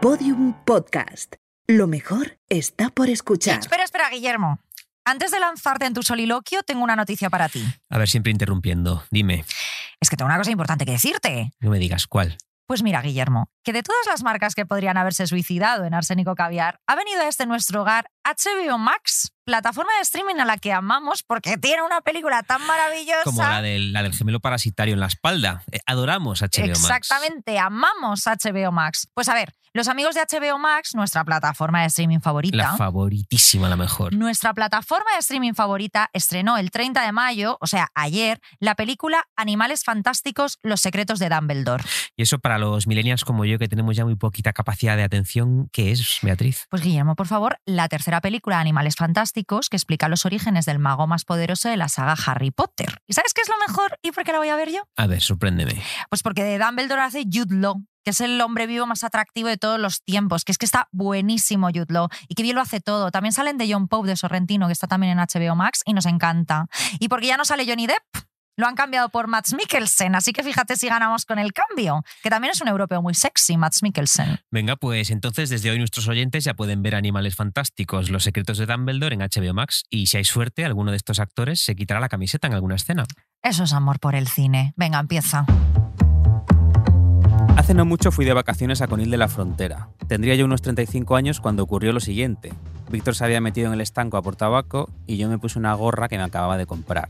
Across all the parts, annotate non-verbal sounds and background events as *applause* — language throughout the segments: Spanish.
Podium Podcast. Lo mejor está por escuchar. Espera, espera, Guillermo. Antes de lanzarte en tu soliloquio, tengo una noticia para ti. A ver, siempre interrumpiendo. Dime, Es que tengo una cosa importante que decirte. no me digas cuál. Pues mira, Guillermo, que de todas las marcas que podrían haberse suicidado en Arsénico Caviar, ha venido a este nuestro hogar HBO Max, plataforma de streaming a la que amamos porque tiene una película tan maravillosa. Como la del, la del gemelo parasitario en la espalda. Eh, adoramos HBO Max. Exactamente, amamos HBO Max. Pues a ver, los amigos de HBO Max, nuestra plataforma de streaming favorita. La favoritísima, la mejor. Nuestra plataforma de streaming favorita estrenó el 30 de mayo, o sea, ayer, la película Animales Fantásticos, Los secretos de Dumbledore. Y eso para los millennials como yo, que tenemos ya muy poquita capacidad de atención, ¿qué es, Beatriz? Pues Guillermo, por favor, la tercera película Animales Fantásticos que explica los orígenes del mago más poderoso de la saga Harry Potter. ¿Y sabes qué es lo mejor y por qué la voy a ver yo? A ver, sorpréndeme. Pues porque de Dumbledore hace Jude Law, que es el hombre vivo más atractivo de todos los tiempos, que es que está buenísimo Jude Law y que bien lo hace todo. También salen de John Pope de Sorrentino, que está también en HBO Max y nos encanta. Y porque ya no sale Johnny Depp, lo han cambiado por Mads Mikkelsen, así que fíjate si ganamos con el cambio, que también es un europeo muy sexy, Mads Mikkelsen. Venga, pues entonces desde hoy nuestros oyentes ya pueden ver Animales Fantásticos, Los secretos de Dumbledore en HBO Max y si hay suerte, alguno de estos actores se quitará la camiseta en alguna escena. Eso es amor por el cine. Venga, empieza. Hace no mucho fui de vacaciones a Conil de la Frontera. Tendría yo unos 35 años cuando ocurrió lo siguiente. Víctor se había metido en el estanco a por tabaco y yo me puse una gorra que me acababa de comprar.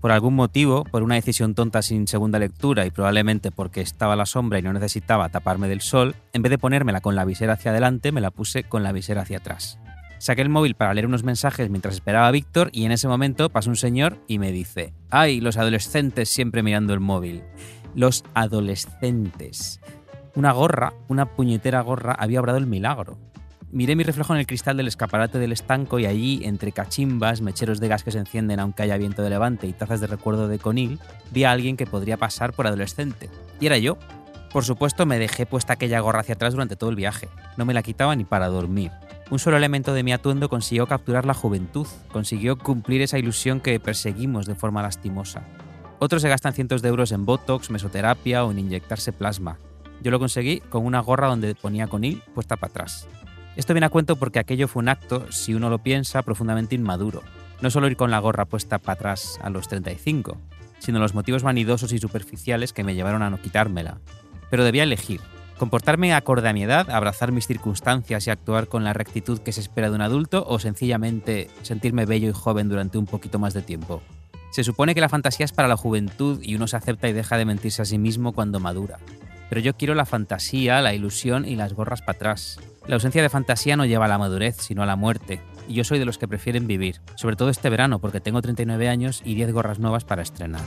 Por algún motivo, por una decisión tonta sin segunda lectura y probablemente porque estaba a la sombra y no necesitaba taparme del sol, en vez de ponérmela con la visera hacia adelante, me la puse con la visera hacia atrás. Saqué el móvil para leer unos mensajes mientras esperaba a Víctor y en ese momento pasa un señor y me dice, ¡ay, los adolescentes siempre mirando el móvil! Los adolescentes. Una gorra, una puñetera gorra, había obrado el milagro. Miré mi reflejo en el cristal del escaparate del estanco y allí, entre cachimbas, mecheros de gas que se encienden aunque haya viento de levante y tazas de recuerdo de conil, vi a alguien que podría pasar por adolescente. Y era yo. Por supuesto, me dejé puesta aquella gorra hacia atrás durante todo el viaje. No me la quitaba ni para dormir. Un solo elemento de mi atuendo consiguió capturar la juventud, consiguió cumplir esa ilusión que perseguimos de forma lastimosa. Otros se gastan cientos de euros en Botox, mesoterapia o en inyectarse plasma. Yo lo conseguí con una gorra donde ponía conil puesta para atrás. Esto viene a cuento porque aquello fue un acto, si uno lo piensa, profundamente inmaduro. No solo ir con la gorra puesta para atrás a los 35, sino los motivos vanidosos y superficiales que me llevaron a no quitármela. Pero debía elegir. Comportarme acorde a mi edad, abrazar mis circunstancias y actuar con la rectitud que se espera de un adulto o sencillamente sentirme bello y joven durante un poquito más de tiempo. Se supone que la fantasía es para la juventud y uno se acepta y deja de mentirse a sí mismo cuando madura. Pero yo quiero la fantasía, la ilusión y las gorras para atrás. La ausencia de fantasía no lleva a la madurez, sino a la muerte. Y yo soy de los que prefieren vivir, sobre todo este verano, porque tengo 39 años y 10 gorras nuevas para estrenar.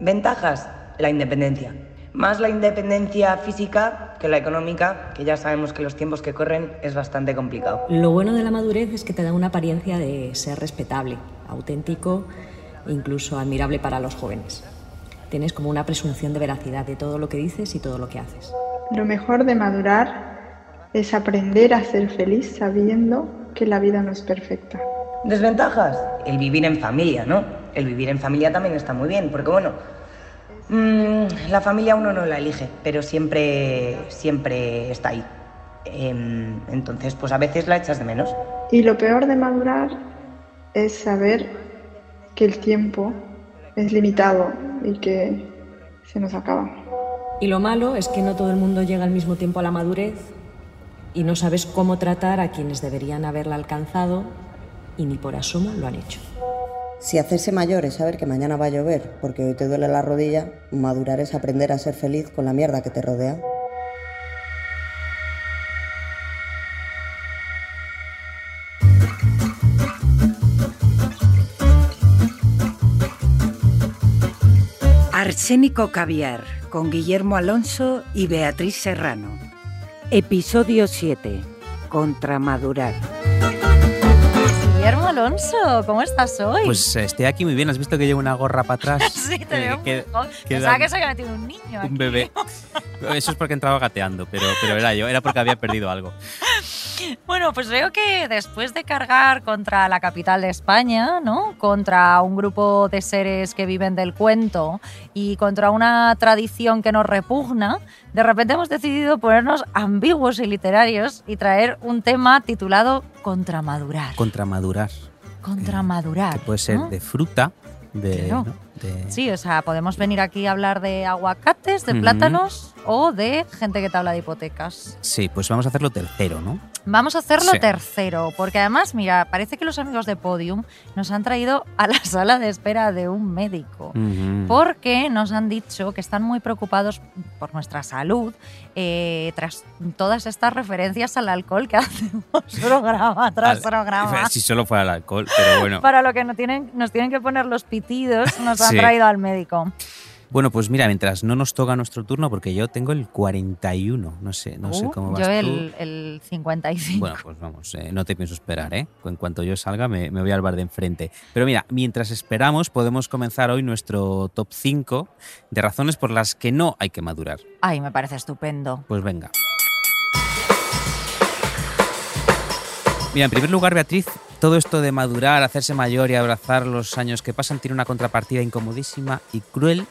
Ventajas, la independencia. Más la independencia física que la económica, que ya sabemos que los tiempos que corren es bastante complicado. Lo bueno de la madurez es que te da una apariencia de ser respetable, auténtico, incluso admirable para los jóvenes. Tienes como una presunción de veracidad de todo lo que dices y todo lo que haces. Lo mejor de madurar es aprender a ser feliz sabiendo que la vida no es perfecta. Desventajas, el vivir en familia, ¿no? El vivir en familia también está muy bien, porque bueno, mm, la familia uno no la elige, pero siempre, siempre está ahí. Em, entonces, pues a veces la echas de menos. Y lo peor de madurar es saber que el tiempo es limitado y que se nos acaba. Y lo malo es que no todo el mundo llega al mismo tiempo a la madurez y no sabes cómo tratar a quienes deberían haberla alcanzado y ni por asomo lo han hecho. Si hacerse mayor es saber que mañana va a llover porque hoy te duele la rodilla, madurar es aprender a ser feliz con la mierda que te rodea. Arsénico Caviar con Guillermo Alonso y Beatriz Serrano. Episodio 7. Contramadurar. Guillermo Alonso, ¿cómo estás hoy? Pues eh, estoy aquí muy bien. ¿Has visto que llevo una gorra para atrás? *laughs* sí, te Eh, veo joven. que Pensaba que se había metido un niño aquí. Un bebé. *laughs* Eso es porque entraba gateando, pero, pero era yo. Era porque había perdido algo. Bueno, pues veo que después de cargar contra la capital de España, ¿no? Contra un grupo de seres que viven del cuento y contra una tradición que nos repugna, de repente hemos decidido ponernos ambiguos y literarios y traer un tema titulado Contramadurar. Contramadurar. Contramadurar. Que puede ser ¿no? de fruta, de, Claro. ¿no? Sí, o sea, podemos venir aquí a hablar de aguacates, de plátanos o de gente que te habla de hipotecas. Sí, pues vamos a hacerlo tercero, ¿no? Vamos a hacerlo Sí. tercero, porque además, mira, parece que los amigos de Podium nos han traído a la *laughs* sala de espera de un médico. Porque nos han dicho que están muy preocupados por nuestra salud eh, tras todas estas referencias al alcohol que *laughs* hacemos programa tras Al- programa. *laughs* Si solo fuera el alcohol, pero bueno. Para lo que nos tienen, nos tienen que poner los pitidos, nos Sí. traído al médico. Bueno, pues mira, mientras no nos toca nuestro turno, porque yo tengo el 41, no sé, no sé Uh, cómo vas yo tú. el, el 55. Bueno, pues vamos, eh, no te pienso esperar, ¿eh? En cuanto yo salga me, me voy al bar de enfrente. Pero mira, mientras esperamos podemos comenzar hoy nuestro top 5 de razones por las que no hay que madurar. Ay, me parece estupendo. Pues venga. Mira, en primer lugar, Beatriz, todo esto de madurar, hacerse mayor y abrazar los años que pasan tiene una contrapartida incomodísima y cruel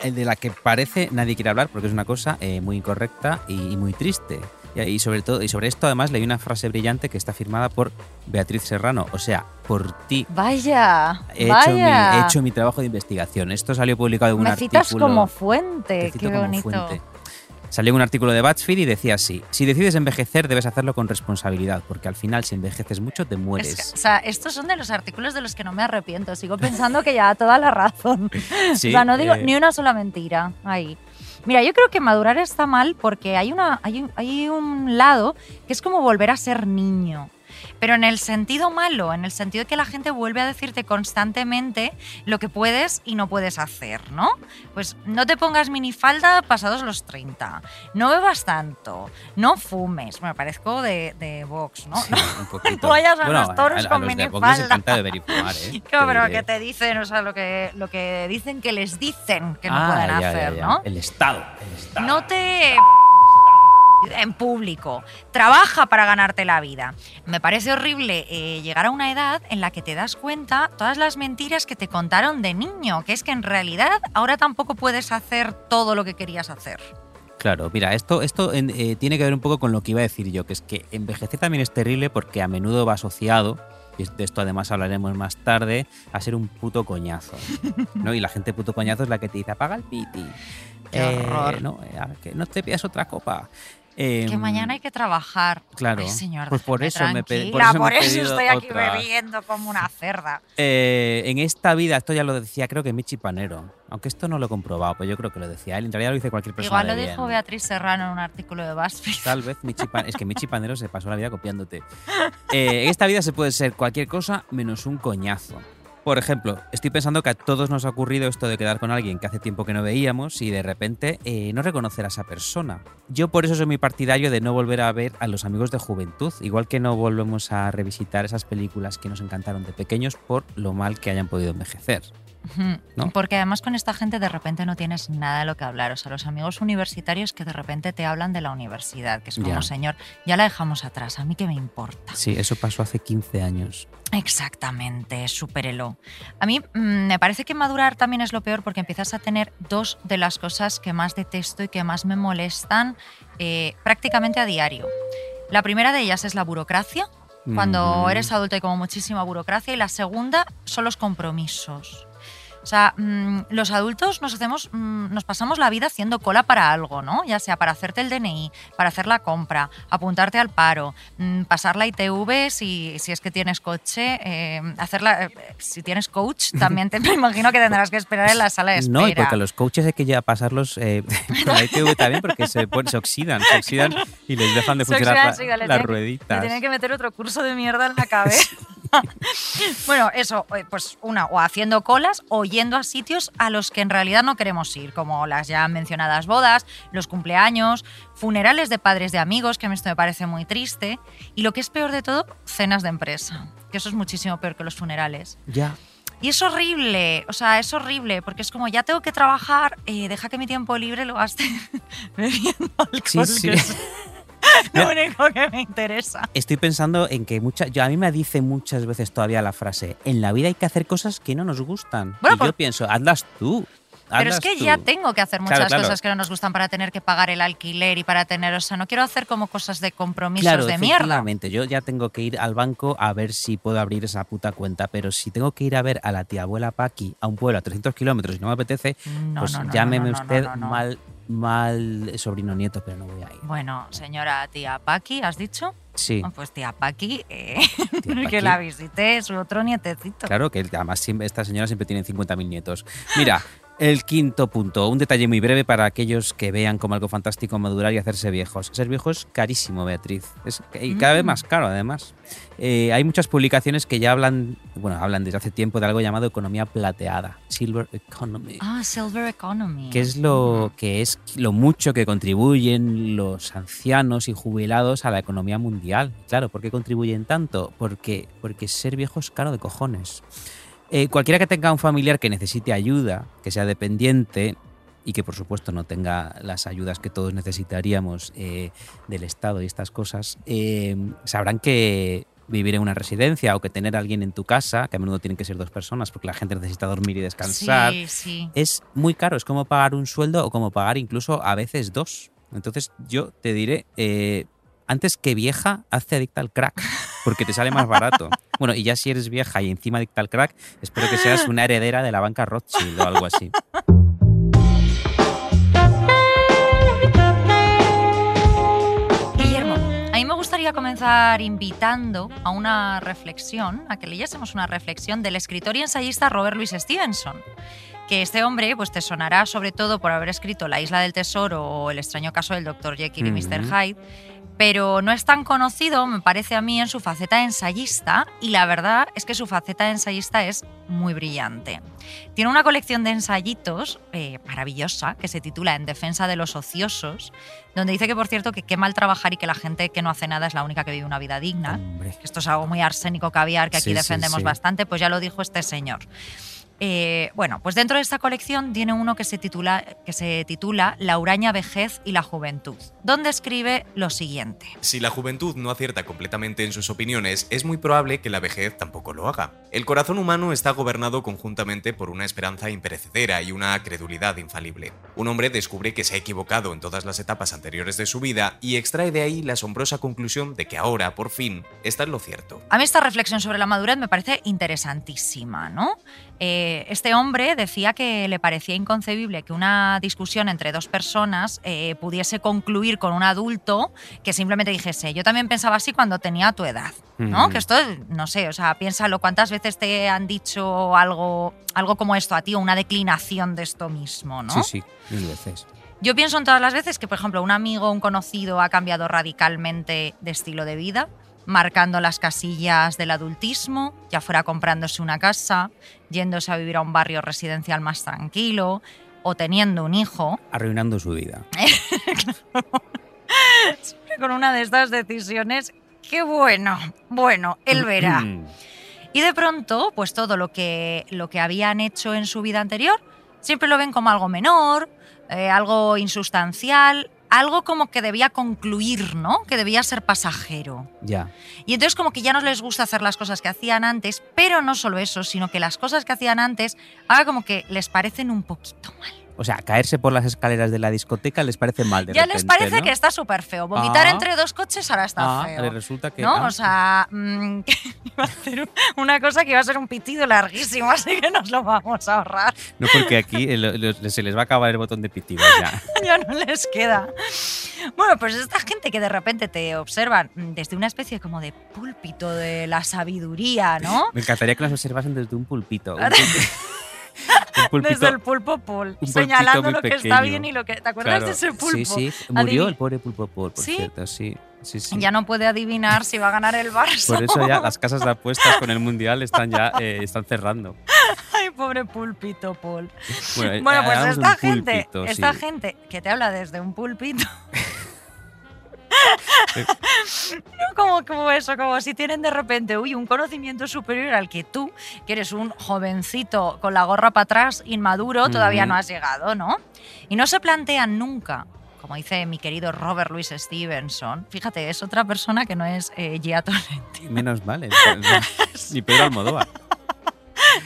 eh, de la que parece nadie quiere hablar porque es una cosa eh, muy incorrecta y, y muy triste. Y, y sobre todo y sobre esto además leí una frase brillante que está firmada por Beatriz Serrano, o sea, por ti. Vaya, He hecho, mi, vaya. he hecho mi trabajo de investigación. Esto salió publicado en un Me artículo. citas como fuente, qué bonito. fuente. Salió un artículo de BuzzFeed y decía así: Si decides envejecer, debes hacerlo con responsabilidad, porque al final, si envejeces mucho, te Es mueres. que, o sea, estos son de los artículos de los que no me arrepiento. Sigo pensando que ya toda la razón. *laughs* Sí, o sea, no digo eh, ni una sola mentira ahí. Mira, yo creo que madurar está mal porque hay, una, hay, hay un lado que es como volver a ser niño. Pero en el sentido malo, en el sentido de que la gente vuelve a decirte constantemente lo que puedes y no puedes hacer, ¿no? Pues no te pongas minifalda pasados los 30, no bebas tanto, no fumes. Me parezco de, de Vox, ¿no? sí, *laughs* un poquito. No vayas a los toros a, con los de minifalda. les encanta beber y fumar, ¿eh? *laughs* Te pero que te dicen, o sea, lo que, lo que dicen que les dicen que no Ah, pueden ya, ya, hacer, ya. ¿no? El Estado. El Estado. No te en público, trabaja para ganarte la vida. Me parece horrible eh, llegar a una edad en la que te das cuenta todas las mentiras que te contaron de niño, que es que en realidad ahora tampoco puedes hacer todo lo que querías hacer. Claro, mira, esto, esto eh, tiene que ver un poco con lo que iba a decir yo, que es que envejecer también es terrible porque a menudo va asociado, y de esto además hablaremos más tarde, a ser un puto coñazo. ¿no? Y la gente puto coñazo es la que te dice, apaga el piti. Qué horror. no, eh, que no te pidas otra copa. Eh, Que mañana hay que trabajar. claro, Ay, señor, pues por eso me pe- por eso por eso estoy aquí otra. bebiendo como una cerda. Eh, en esta vida, esto ya lo decía creo que Michi Panero, aunque esto no lo he comprobado, pero yo creo que lo decía él, en realidad lo dice cualquier persona Igual lo de dijo bien. Beatriz Serrano en un artículo de BuzzFeed. Tal vez Michi Pan- Es que Michi Panero se pasó la vida copiándote. Eh, en esta vida se puede ser cualquier cosa menos un coñazo. Por ejemplo, estoy pensando que a todos nos ha ocurrido esto de quedar con alguien que hace tiempo que no veíamos y de repente eh, no reconocer a esa persona. Yo por eso soy muy partidario de no volver a ver a los amigos de juventud, igual que no volvemos a revisitar esas películas que nos encantaron de pequeños por lo mal que hayan podido envejecer. ¿no? Porque además con esta gente de repente no tienes nada de lo que hablar. O sea, los amigos universitarios que de repente te hablan de la universidad, que es como, Ya. señor, ya la dejamos atrás, a mí qué me importa. Sí, eso pasó hace 15 años. Exactamente, supérelo. A mí mm, me parece que madurar también es lo peor porque empiezas a tener dos de las cosas que más detesto y que más me molestan eh, prácticamente a diario. La primera de ellas es la burocracia, cuando Mm. eres adulto hay como muchísima burocracia y la segunda son los compromisos. O sea, mm, los adultos nos hacemos, mm, nos pasamos la vida haciendo cola para algo, ¿no? Ya sea para hacerte el DNI, para hacer la compra, apuntarte al paro, mm, pasar la ITV si, si es que tienes coche, eh, hacerla, eh, si tienes coach, *laughs* también te me imagino que tendrás que esperar en la sala de espera. No, y porque a los coaches hay que ya pasarlos eh, *laughs* por la ITV también porque se, se oxidan, se oxidan y les dejan de funcionar oxidan, la- sí, le las tienen- rueditas. Le tienen que meter otro curso de mierda en la cabeza. *laughs* *laughs* bueno, eso, eh, pues una, o haciendo colas o yendo a sitios a los que en realidad no queremos ir, como las ya mencionadas bodas, los cumpleaños, funerales de padres de amigos, que a mí esto me parece muy triste, y lo que es peor de todo, cenas de empresa, que eso es muchísimo peor que los funerales. Ya. Y es horrible, o sea, es horrible, porque es como ya tengo que trabajar, eh, deja que mi tiempo libre lo gaste *laughs* bebiendo alcohol. Sí, sí. *laughs* Lo único que me interesa. Estoy pensando en que mucha, yo, a mí me dice muchas veces todavía la frase, en la vida hay que hacer cosas que no nos gustan. Bueno, y yo pienso, hazlas tú. Pero es que tú". ya tengo que hacer muchas Claro, claro. cosas que no nos gustan para tener que pagar el alquiler y para tener, o sea, no quiero hacer como cosas de compromisos Claro, de mierda. Yo ya tengo que ir al banco a ver si puedo abrir esa puta cuenta, pero si tengo que ir a ver a la tía abuela Paqui a un pueblo a 300 kilómetros y no me apetece, No, pues no, no, llámeme usted mal mal sobrino nieto, pero no voy a ir. Bueno, señora tía Paqui, ¿has dicho? Sí, Ah, Pues tía Paqui, eh, Tía *laughs* que la visite su otro nietecito. claro que además siempre- esta señora siempre tiene 50.000 nietos. Mira, el quinto punto, un detalle muy breve para aquellos que vean como algo fantástico madurar y hacerse viejos. Ser viejo es carísimo, Beatriz. Es, y cada vez Mm. más caro, además. Eh, hay muchas publicaciones que ya hablan, bueno, hablan desde hace tiempo de algo llamado economía plateada, Silver Economy. Ah, Silver Economy. que es lo que es lo mucho que contribuyen los ancianos y jubilados a la economía mundial. Claro, ¿por qué contribuyen tanto? Porque, porque ser viejo es caro de cojones. Eh, cualquiera que tenga un familiar que necesite ayuda, que sea dependiente y que por supuesto no tenga las ayudas que todos necesitaríamos eh, del Estado y estas cosas, eh, sabrán que vivir en una residencia o que tener a alguien en tu casa, que a menudo tienen que ser dos personas porque la gente necesita dormir y descansar, Sí, sí. es muy caro. Es como pagar un sueldo o como pagar incluso a veces dos. Entonces yo te diré, antes que vieja, hazte adicta al crack, porque te sale más barato. *laughs* Bueno, y ya si eres vieja y encima adicta al crack, espero que seas una heredera de la banca Rothschild o algo así. Guillermo, a mí me gustaría comenzar invitando a una reflexión, a que leyésemos una reflexión del escritor y ensayista Robert Louis Stevenson. Que este hombre pues, te sonará sobre todo por haber escrito La isla del tesoro o El extraño caso del Dr. Jekyll y Mr. Ujú. Hyde, pero no es tan conocido, me parece a mí, en su faceta de ensayista, y la verdad es que su faceta de ensayista es muy brillante. Tiene una colección de ensayitos eh, maravillosa que se titula En defensa de los ociosos, donde dice que, por cierto, que qué mal trabajar y que la gente que no hace nada es la única que vive una vida digna. Hombre. Esto es algo muy arsénico caviar que aquí Sí, sí, defendemos sí. bastante, pues ya lo dijo este señor. Eh, bueno, pues dentro de esta colección tiene uno que se, titula, que se titula La huraña vejez y la juventud, donde escribe lo siguiente. Si la juventud no acierta completamente en sus opiniones, es muy probable que la vejez tampoco lo haga. El corazón humano está gobernado conjuntamente por una esperanza imperecedera y una credulidad infalible. Un hombre descubre que se ha equivocado en todas las etapas anteriores de su vida y extrae de ahí la asombrosa conclusión de que ahora, por fin, está en lo cierto. A mí esta reflexión sobre la madurez me parece interesantísima, ¿no? Eh, este hombre decía que le parecía inconcebible que una discusión entre dos personas eh, pudiese concluir con un adulto que simplemente dijese, yo también pensaba así cuando tenía tu edad, ¿no? Que esto, no sé, o sea, piénsalo, ¿cuántas veces te han dicho algo, algo como esto a ti o una declinación de esto mismo, ¿no? Sí, sí, mil veces. Yo pienso en todas las veces que, por ejemplo, un amigo o un conocido ha cambiado radicalmente de estilo de vida, marcando las casillas del adultismo, ya fuera comprándose una casa, yéndose a vivir a un barrio residencial más tranquilo o teniendo un hijo, Arruinando su vida. *laughs* con una de estas decisiones, qué bueno, bueno, él verá. Mm. Y de pronto, pues todo lo que, lo que habían hecho en su vida anterior, siempre lo ven como algo menor, eh, algo insustancial, algo como que debía concluir, ¿no? Que debía ser pasajero. Ya. Y entonces como que ya no les gusta hacer las cosas que hacían antes, pero no solo eso, sino que las cosas que hacían antes ahora como que les parecen un poquito mal. O sea, caerse por las escaleras de la discoteca les parece mal de ya repente, les parece ¿no? que está súper feo. Vomitar Ah. entre dos coches ahora está Ah, feo. le resulta que... ¿No? ah, O sea, mm, *laughs* que iba a hacer un- una cosa que iba a ser un pitido larguísimo, así que nos lo vamos a ahorrar. No, porque aquí se les va a acabar el botón de pitido ya. *laughs* ya no les queda. Bueno, pues esta gente que de repente te observan desde una especie como de púlpito de la sabiduría, ¿no? Me encantaría que nos observasen desde un pulpito. Un *laughs* pulpito, un pulpito- Desde el pulpo pul, pulpito señalando lo que está bien y lo que... ¿Te acuerdas Claro, de ese pulpo? Sí, sí. Murió el pobre pulpo Paul, por ¿Sí? cierto. Sí, sí, sí. Ya no puede adivinar si va a ganar el Barça. Por eso ya *laughs* las casas de apuestas con el Mundial están ya eh, están cerrando. Ay, pobre pulpito, Paul. Bueno, eh, Bueno, pues esta gente, pulpito, esta sí. gente que te habla desde un pulpito. *laughs* no como, como eso, como si tienen de repente, uy, un conocimiento superior al que tú, que eres un jovencito con la gorra para atrás, inmaduro, todavía no has llegado, ¿no? Y no se plantean nunca como dice mi querido Robert Louis Stevenson, fíjate, es otra persona que no es eh, Gia Tolentino. Menos mal. *laughs* Ni Pedro Almodóvar.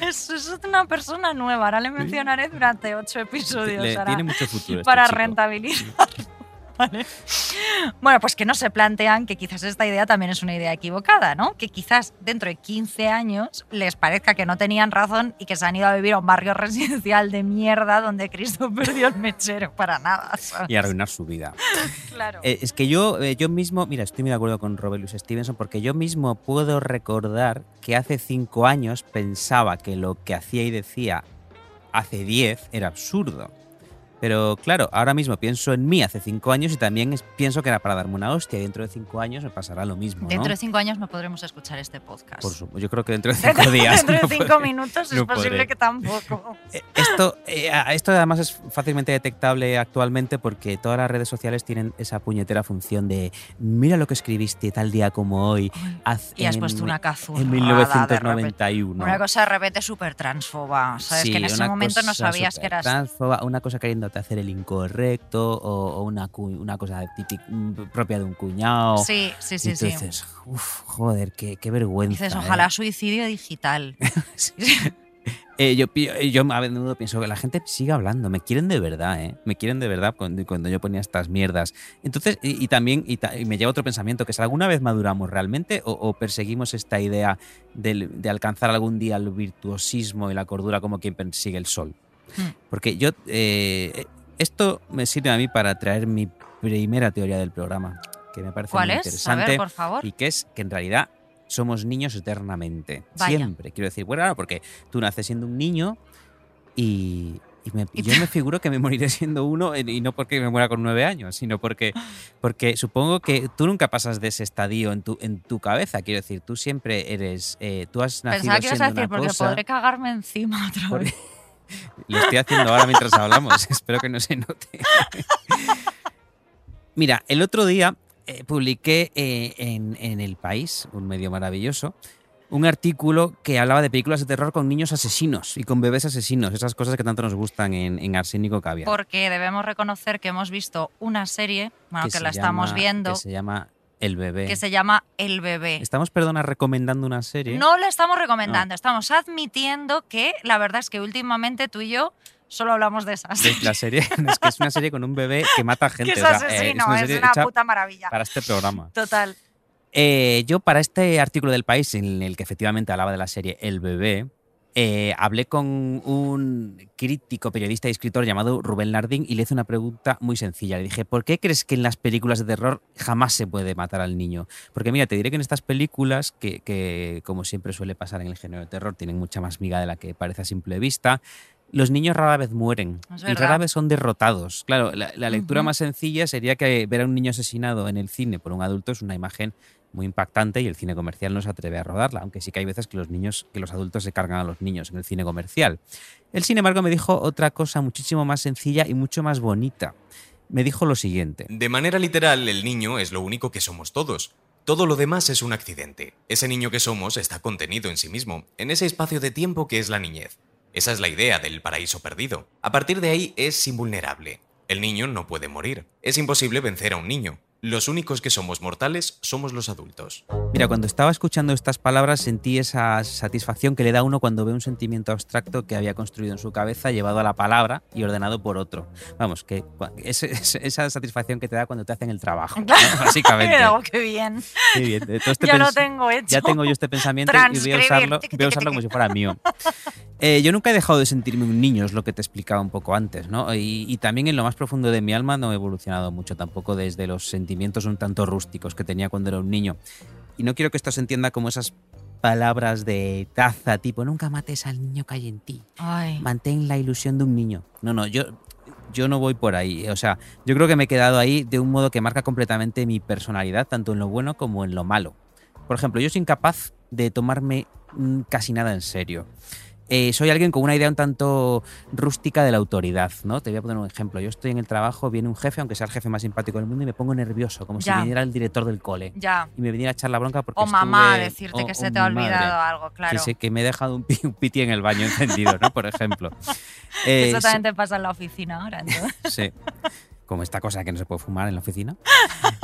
Es, es una persona nueva, ahora le mencionaré durante ocho episodios. Le- ahora, tiene mucho futuro. este para chico. rentabilizar. *laughs* Vale. *laughs* Bueno, pues que no se plantean que quizás esta idea también es una idea equivocada, ¿no? Que quizás dentro de 15 años les parezca que no tenían razón y que se han ido a vivir a un barrio *laughs* residencial de mierda donde Cristo *laughs* perdió el mechero para nada. ¿sabes? Y arruinar su vida. Claro. Eh, es que yo, eh, yo mismo, mira, estoy muy de acuerdo con Robert Louis Stevenson porque yo mismo puedo recordar que hace cinco años pensaba que lo que hacía y decía hace diez era absurdo. Pero claro, ahora mismo pienso en mí hace cinco años y también pienso que era para darme una hostia dentro de cinco años me pasará lo mismo. ¿no? Dentro de cinco años no podremos escuchar este podcast. Por supuesto, yo creo que dentro de *laughs* cinco días. Dentro de cinco podré- minutos es posible podré. que tampoco. Eh, Esto, eh, esto además es fácilmente detectable actualmente porque todas las redes sociales tienen esa puñetera función de mira lo que escribiste tal día como hoy. haz- Y has puesto una cazurrada. En de repente. 1991. Una cosa de repente súper transfoba. Sabes Sí, que en ese momento no sabías que eras. supertransfoba, una cosa hacer el incorrecto o, o una, una cosa típica, mm, propia de un cuñado. Sí, sí, sí, tú sí. dices, "Uf, joder, qué, qué vergüenza. Dices, ¿eh?". ojalá suicidio digital. *laughs* Eh, yo, eh, yo a menudo pienso que la gente sigue hablando, me quieren de verdad, ¿eh? Me quieren de verdad cuando, cuando yo ponía estas mierdas. Entonces, y, y también, y, ta- y me lleva otro pensamiento, que es, ¿alguna vez maduramos realmente o, o perseguimos esta idea del- de, alcanzar algún día el virtuosismo y la cordura como quien persigue el sol? Hmm. Porque yo, eh, esto me sirve a mí para traer mi primera teoría del programa, que me parece ¿Cuál muy es? A interesante ver, por favor. y que es que en realidad somos niños eternamente. Vaya. Siempre. Quiero decir, bueno, claro, porque tú naces siendo un niño y, y me- yo me figuro que me moriré siendo uno y no porque me muera con nueve años, sino porque, *gasps* porque supongo que tú nunca pasas de ese estadio en tu, en tu cabeza. Quiero decir, tú siempre eres, eh, tú has nacido Pensaba que ibas a decir, una porque cosa. podré cagarme encima otra vez. Lo estoy haciendo ahora mientras hablamos. *laughs* Espero que no se note. Mira, el otro día eh, publiqué eh, en, en El País, un medio maravilloso, un artículo que hablaba de películas de terror con niños asesinos y con bebés asesinos, esas cosas que tanto nos gustan en, en Arsénico Caviar. Porque debemos reconocer que hemos visto una serie, bueno, que, la estamos viendo, Que se llama El Bebé. que se llama El Bebé. Estamos, perdona, recomendando una serie. No la estamos recomendando, estamos admitiendo que la verdad es que últimamente tú y yo solo hablamos de esas. De La serie *laughs* es que es una serie con un bebé que mata gente. que es o sea, eh, asesino, una es una puta maravilla. para este programa. Total. Eh, yo para este artículo del país en el que efectivamente hablaba de la serie El bebé, eh, hablé con un crítico, periodista y escritor llamado Rubén Lardín y le hice una pregunta muy sencilla. Le dije, ¿por qué crees que en las películas de terror jamás se puede matar al niño? Porque mira, te diré que en estas películas, que, que, como siempre suele pasar en el género de terror, tienen mucha más miga de la que parece a simple vista, los niños rara vez mueren y verdad. rara vez son derrotados. Claro, la, la lectura más sencilla sería que ver a un niño asesinado en el cine por un adulto es una imagen muy impactante y el cine comercial no se atreve a rodarla, aunque sí que hay veces que los niños, que los adultos se cargan a los niños en el cine comercial. Él, sin embargo, me dijo otra cosa muchísimo más sencilla y mucho más bonita. Me dijo lo siguiente. De manera literal, el niño es lo único que somos todos. Todo lo demás es un accidente. Ese niño que somos está contenido en sí mismo, en ese espacio de tiempo que es la niñez. Esa es la idea del paraíso perdido. A partir de ahí es invulnerable. El niño no puede morir. Es imposible vencer a un niño. Los únicos que somos mortales somos los adultos. Mira, cuando estaba escuchando estas palabras sentí esa satisfacción que le da a uno cuando ve un sentimiento abstracto que había construido en su cabeza, llevado a la palabra y ordenado por otro. Vamos, que cua- es, es- esa satisfacción que te da cuando te hacen el trabajo, ¿no? básicamente. *laughs* Oh, qué bien. Qué bien. Este *laughs* ya lo tengo hecho. Ya tengo yo este pensamiento y voy a usarlo, voy a usarlo como si fuera mío. Eh, yo nunca he dejado de sentirme un niño, es lo que te explicaba un poco antes, ¿no? Y, y también en lo más profundo de mi alma no he evolucionado mucho tampoco desde los sentimientos un tanto rústicos que tenía cuando era un niño. Y no quiero que esto se entienda como esas palabras de taza, tipo, nunca mates al niño que hay en ti. Ay. Mantén la ilusión de un niño. No, no, yo, yo no voy por ahí. O sea, yo creo que me he quedado ahí de un modo que marca completamente mi personalidad, tanto en lo bueno como en lo malo. Por ejemplo, yo soy incapaz de tomarme casi nada en serio. Eh, soy alguien con una idea un tanto rústica de la autoridad, ¿no? Te voy a poner un ejemplo. Yo estoy en el trabajo, viene un jefe, aunque sea el jefe más simpático del mundo, y me pongo nervioso, como Ya. si viniera el director del cole. Ya. Y me viniera a echar la bronca porque O mamá, decirte o- que o se te ha madre, olvidado algo, claro. Que, sé, que me he dejado un, pi- un piti en el baño encendido, ¿no? Por ejemplo. *laughs* Eh, Eso so- también te pasa en la oficina ahora, entonces. Sí. Como esta cosa que no se puede fumar en la oficina. *laughs*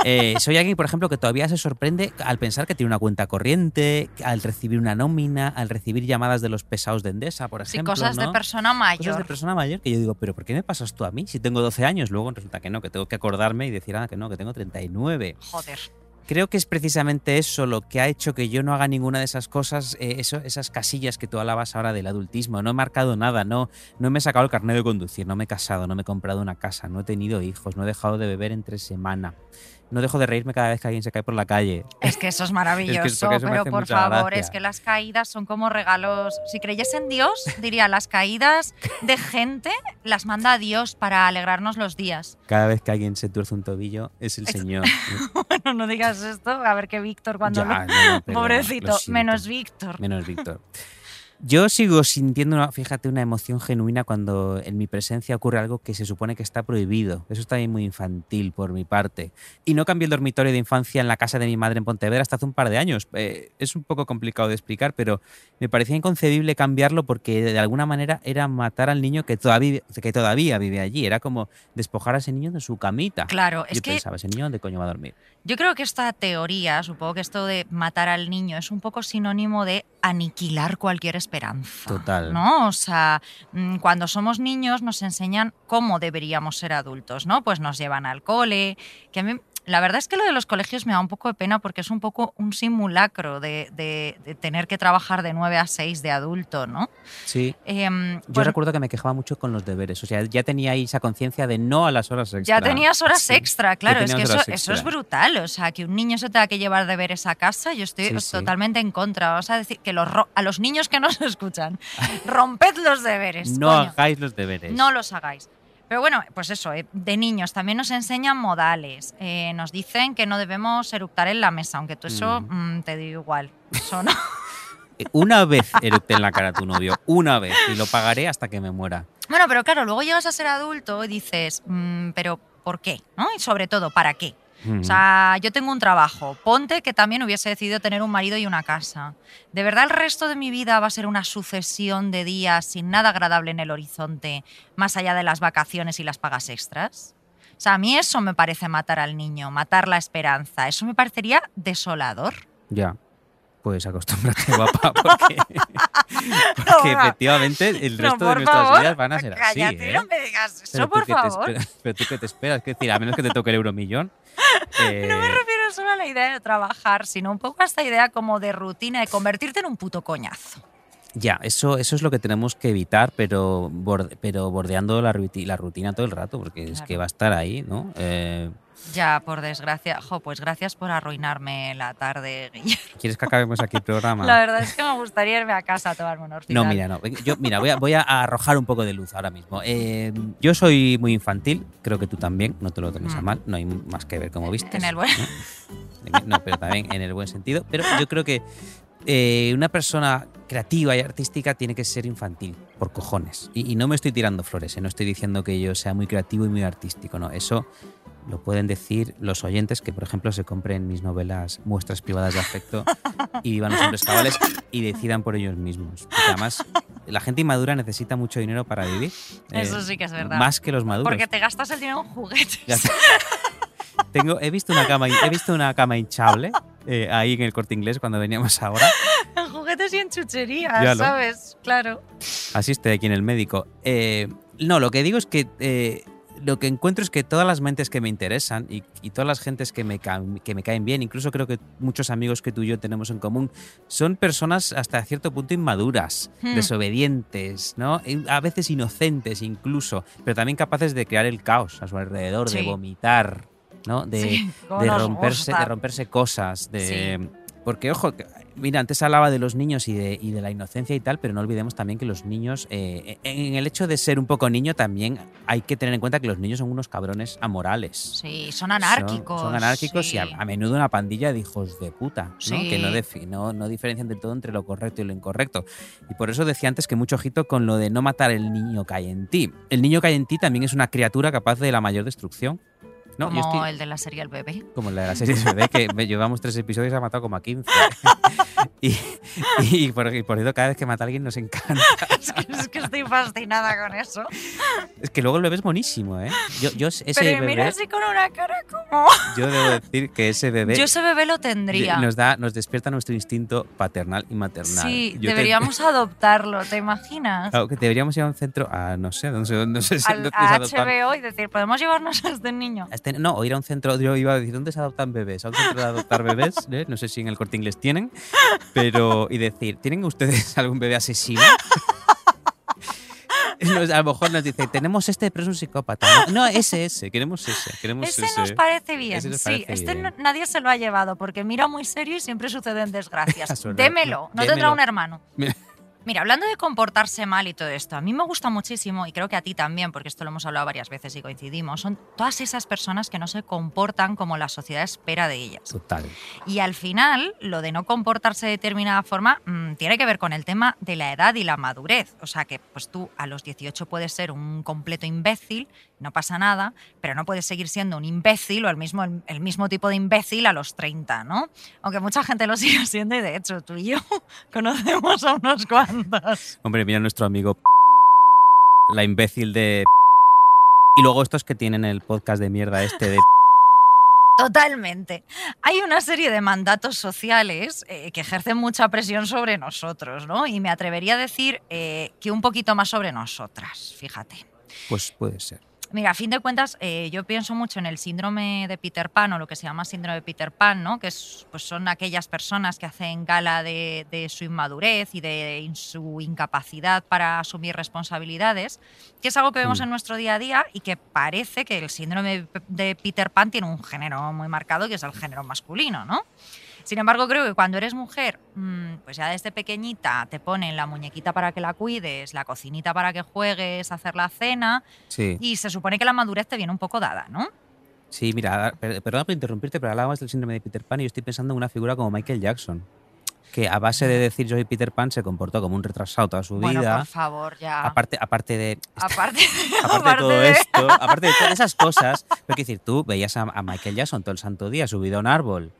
Eh, soy alguien, por ejemplo, que todavía se sorprende al pensar que tiene una cuenta corriente, al recibir una nómina, al recibir llamadas de los pesados de Endesa, por Sí, ejemplo. cosas de persona mayor. Cosas de persona mayor que yo digo, pero ¿por qué me pasas tú a mí si tengo 12 años? Luego resulta que no, que tengo que acordarme y decir, ah, que no, que tengo 39. Joder. Creo que es precisamente eso lo que ha hecho que yo no haga ninguna de esas cosas, eh, eso- esas casillas que tú alabas ahora del adultismo. No he marcado nada, no, no me he sacado el carnet de conducir, no me he casado, no me he comprado una casa, no he tenido hijos, no he dejado de beber entre semana. No dejo de reírme cada vez que alguien se cae por la calle. Es que eso es *laughs* maravilloso, eso pero por favor, gracia. es que las caídas son como regalos. Si creyese en Dios, diría, las caídas de gente las manda a Dios para alegrarnos los días. Cada vez que alguien se tuerce un tobillo es el Señor. *laughs* Bueno, no digas esto, a ver que Víctor cuando Ya, lo... no, Pobrecito, lo menos Víctor. Menos Víctor. Yo sigo sintiendo, una- fíjate, una emoción genuina cuando en mi presencia ocurre algo que se supone que está prohibido. Eso está bien muy infantil por mi parte. Y no cambié el dormitorio de infancia en la casa de mi madre en Pontevedra hasta hace un par de años. Eh, es un poco complicado de explicar, pero me parecía inconcebible cambiarlo porque de alguna manera era matar al niño que todavía, que todavía vive allí. Era como despojar a ese niño de su camita. Claro, es Yo que pensaba, ese niño, ¿dónde coño va a dormir? Yo creo que esta teoría, supongo que esto de matar al niño es un poco sinónimo de aniquilar cualquier esperanza. Total. ¿No? O sea, mm, cuando somos niños nos enseñan cómo deberíamos ser adultos, ¿no? Pues nos llevan al cole, que a mí la verdad es que lo de los colegios me da un poco de pena porque es un poco un simulacro de, de- de tener que trabajar de 9 a 6 de adulto, ¿no? Sí. Em, Yo pues recuerdo que me quejaba mucho con los deberes. O sea, ya tenía ahí esa conciencia de no a las horas extra. ya tenías horas Sí, extra, claro, es que eso, eso es brutal. O sea, que un niño se tenga que llevar deberes a casa, yo estoy Sí, sí. totalmente en contra. Vamos a decir que los a los niños que nos *laughs* escuchan, *laughs* romped los deberes. No coño. hagáis los deberes. No los hagáis. Pero bueno, pues eso, eh, de niños también nos enseñan modales. Eh, nos dicen que no debemos eructar en la mesa, aunque tú eso Mm. mm, te digo igual. Eso no. *laughs* Eh, Una vez eructé en la cara a tu novio. Una vez. Y lo pagaré hasta que me muera. Bueno, pero claro, luego llegas a ser adulto y dices, mm, pero ¿por qué? ¿No? Y sobre todo, ¿para qué? Mm. O sea, yo tengo un trabajo. Ponte que también hubiese decidido tener un marido y una casa. ¿De verdad el resto de mi vida va a ser una sucesión de días sin nada agradable en el horizonte, más allá de las vacaciones y las pagas extras? O sea, a mí eso me parece matar al niño, matar la esperanza. Eso me parecería desolador. Ya. Pues acostúmbrate, *laughs* guapa, porque, *laughs* efectivamente el No, resto de nuestras favor, vidas van a ser así. Cállate, ¿eh? no me digas eso, Pero por favor. esperas- pero tú qué te esperas, es decir, a menos que te toque el euromillón. eh, *laughs* No me refiero solo a la idea de trabajar, sino un poco a esta idea como de rutina, de convertirte en un puto coñazo. Ya, eso, eso es lo que tenemos que evitar, pero, borde- pero bordeando la, ruti- la rutina todo el rato, porque es que va a estar ahí, ¿no? Eh, Ya, por desgracia. Jo, pues gracias por arruinarme la tarde, Guillermo. ¿Quieres que acabemos aquí el programa? La verdad es que me gustaría irme a casa a tomarme un orfidal. No, mira, no. Yo, mira, voy a, voy a arrojar un poco de luz ahora mismo. Eh, yo soy muy infantil, creo que tú también, no te lo tomes a Mm. mal, no hay más que ver cómo vistes. En el buen- ¿no? *laughs* No, pero también en el buen sentido. Pero yo creo que eh, una persona creativa y artística tiene que ser infantil, por cojones. Y, y no me estoy tirando flores, ¿eh? no estoy diciendo que yo sea muy creativo y muy artístico, no. Eso lo pueden decir los oyentes que, por ejemplo, se compren mis novelas Muestras privadas de afecto y vivan los hombres cabales y decidan por ellos mismos. Porque además, la gente inmadura necesita mucho dinero para vivir. Eso eh, sí que es verdad. Más que los maduros. Porque te gastas el dinero en juguetes. Tengo, he visto una cama, he visto una cama hinchable eh, ahí en el corte inglés cuando veníamos ahora. *laughs* en juguetes y en chucherías, Ya lo- ¿sabes? Claro. Así estoy aquí en el médico. Eh, no, lo que digo es que eh, lo que encuentro es que todas las mentes que me interesan y, y todas las gentes que me, ca- que me caen bien, incluso creo que muchos amigos que tú y yo tenemos en común, son personas hasta cierto punto inmaduras, Hmm. desobedientes, ¿no? A veces inocentes incluso, pero también capaces de crear el caos a su alrededor, de vomitar, ¿no? De, Sí, romperse, de romperse cosas, de porque ojo, mira, antes hablaba de los niños y de, y de la inocencia y tal, pero no olvidemos también que los niños, eh, en el hecho de ser un poco niño, también hay que tener en cuenta que los niños son unos cabrones amorales. Sí, son anárquicos. Son, son anárquicos sí. y a, a menudo una pandilla de hijos de puta, ¿no? Sí. que no, defi- no, no diferencian del todo entre lo correcto y lo incorrecto. Y por eso decía antes que mucho ojito con lo de no matar el niño que hay en ti. El niño que hay en ti también es una criatura capaz de la mayor destrucción. No, como estoy- el de la serie El Bebé. Como la de la serie se ve que me- llevamos tres episodios y ha matado como a 15. *laughs* y, y por, y por eso cada vez que mata a alguien nos encanta. Es que, es que estoy fascinada con eso. Es que luego el bebé es buenísimo, ¿eh? Yo, yo ese Pero bebé, mira así con una cara como... yo debo decir que ese bebé Yo ese bebé lo tendría. nos da, nos despierta nuestro instinto paternal y maternal. Sí, Yo te- deberíamos *laughs* adoptarlo, ¿te imaginas? Claro, que deberíamos ir a un centro, a no sé, no sé, no sé a HBO y decir, podemos llevarnos a este niño. No, o ir a un centro, yo iba a decir, ¿dónde se adoptan bebés? A un centro de adoptar bebés, ¿eh? no sé si en el corte inglés tienen, pero, y decir, ¿tienen ustedes *laughs* algún bebé asesino? *laughs* Nos- a lo mejor nos dice, tenemos este, pero es un psicópata. No, no, ese, ese, queremos ese, queremos Ese ese. nos parece bien, nos sí. parece este bien. no- nadie se lo ha llevado porque mira muy serio y siempre suceden desgracias. *laughs* Démelo, no tendrá Démelo. un hermano. Mira. Hablando de comportarse mal y todo esto, a mí me gusta muchísimo, y creo que a ti también, porque esto lo hemos hablado varias veces y coincidimos, son todas esas personas que no se comportan como la sociedad espera de ellas. Total. Y al final, lo de no comportarse de determinada forma mm, tiene que ver con el tema de la edad y la madurez. O sea que pues tú a los 18 puedes ser un completo imbécil, no pasa nada, pero no puedes seguir siendo un imbécil o el mismo, el, mismo tipo de imbécil a los 30, ¿no? Aunque mucha gente lo sigue siendo y de hecho tú y yo *laughs* conocemos a unos cuantos. Hombre, mira nuestro amigo la imbécil de y luego estos que tienen el podcast de mierda este de Totalmente. Hay una serie de mandatos sociales eh, que ejercen mucha presión sobre nosotros, ¿no? Y me atrevería a decir eh, que un poquito más sobre nosotras, fíjate. pues puede ser. Mira, a fin de cuentas, eh, yo pienso mucho en el síndrome de Peter Pan o lo que se llama síndrome de Peter Pan, ¿no? que es, pues son aquellas personas que hacen gala de, de su inmadurez y de in- su incapacidad para asumir responsabilidades, que es algo que vemos Mm. en nuestro día a día y que parece que el síndrome de- de Peter Pan tiene un género muy marcado, que es el género masculino, ¿no? Sin embargo, creo que cuando eres mujer, mm, pues ya desde pequeñita te ponen la muñequita para que la cuides, la cocinita para que juegues, hacer la cena, Sí. y se supone que la madurez te viene un poco dada, ¿no? Sí, mira, per- perdona por interrumpirte, pero hablabas del síndrome de Peter Pan y yo estoy pensando en una figura como Michael Jackson, que a base de decir yo soy Peter Pan se comportó como un retrasado toda su Bueno, vida. por favor, ya. Aparte, aparte de Aparte, aparte de *laughs* *laughs* todo esto, *laughs* aparte de todas esas cosas, pero quiero decir, tú veías a, a Michael Jackson todo el santo día subido a un árbol,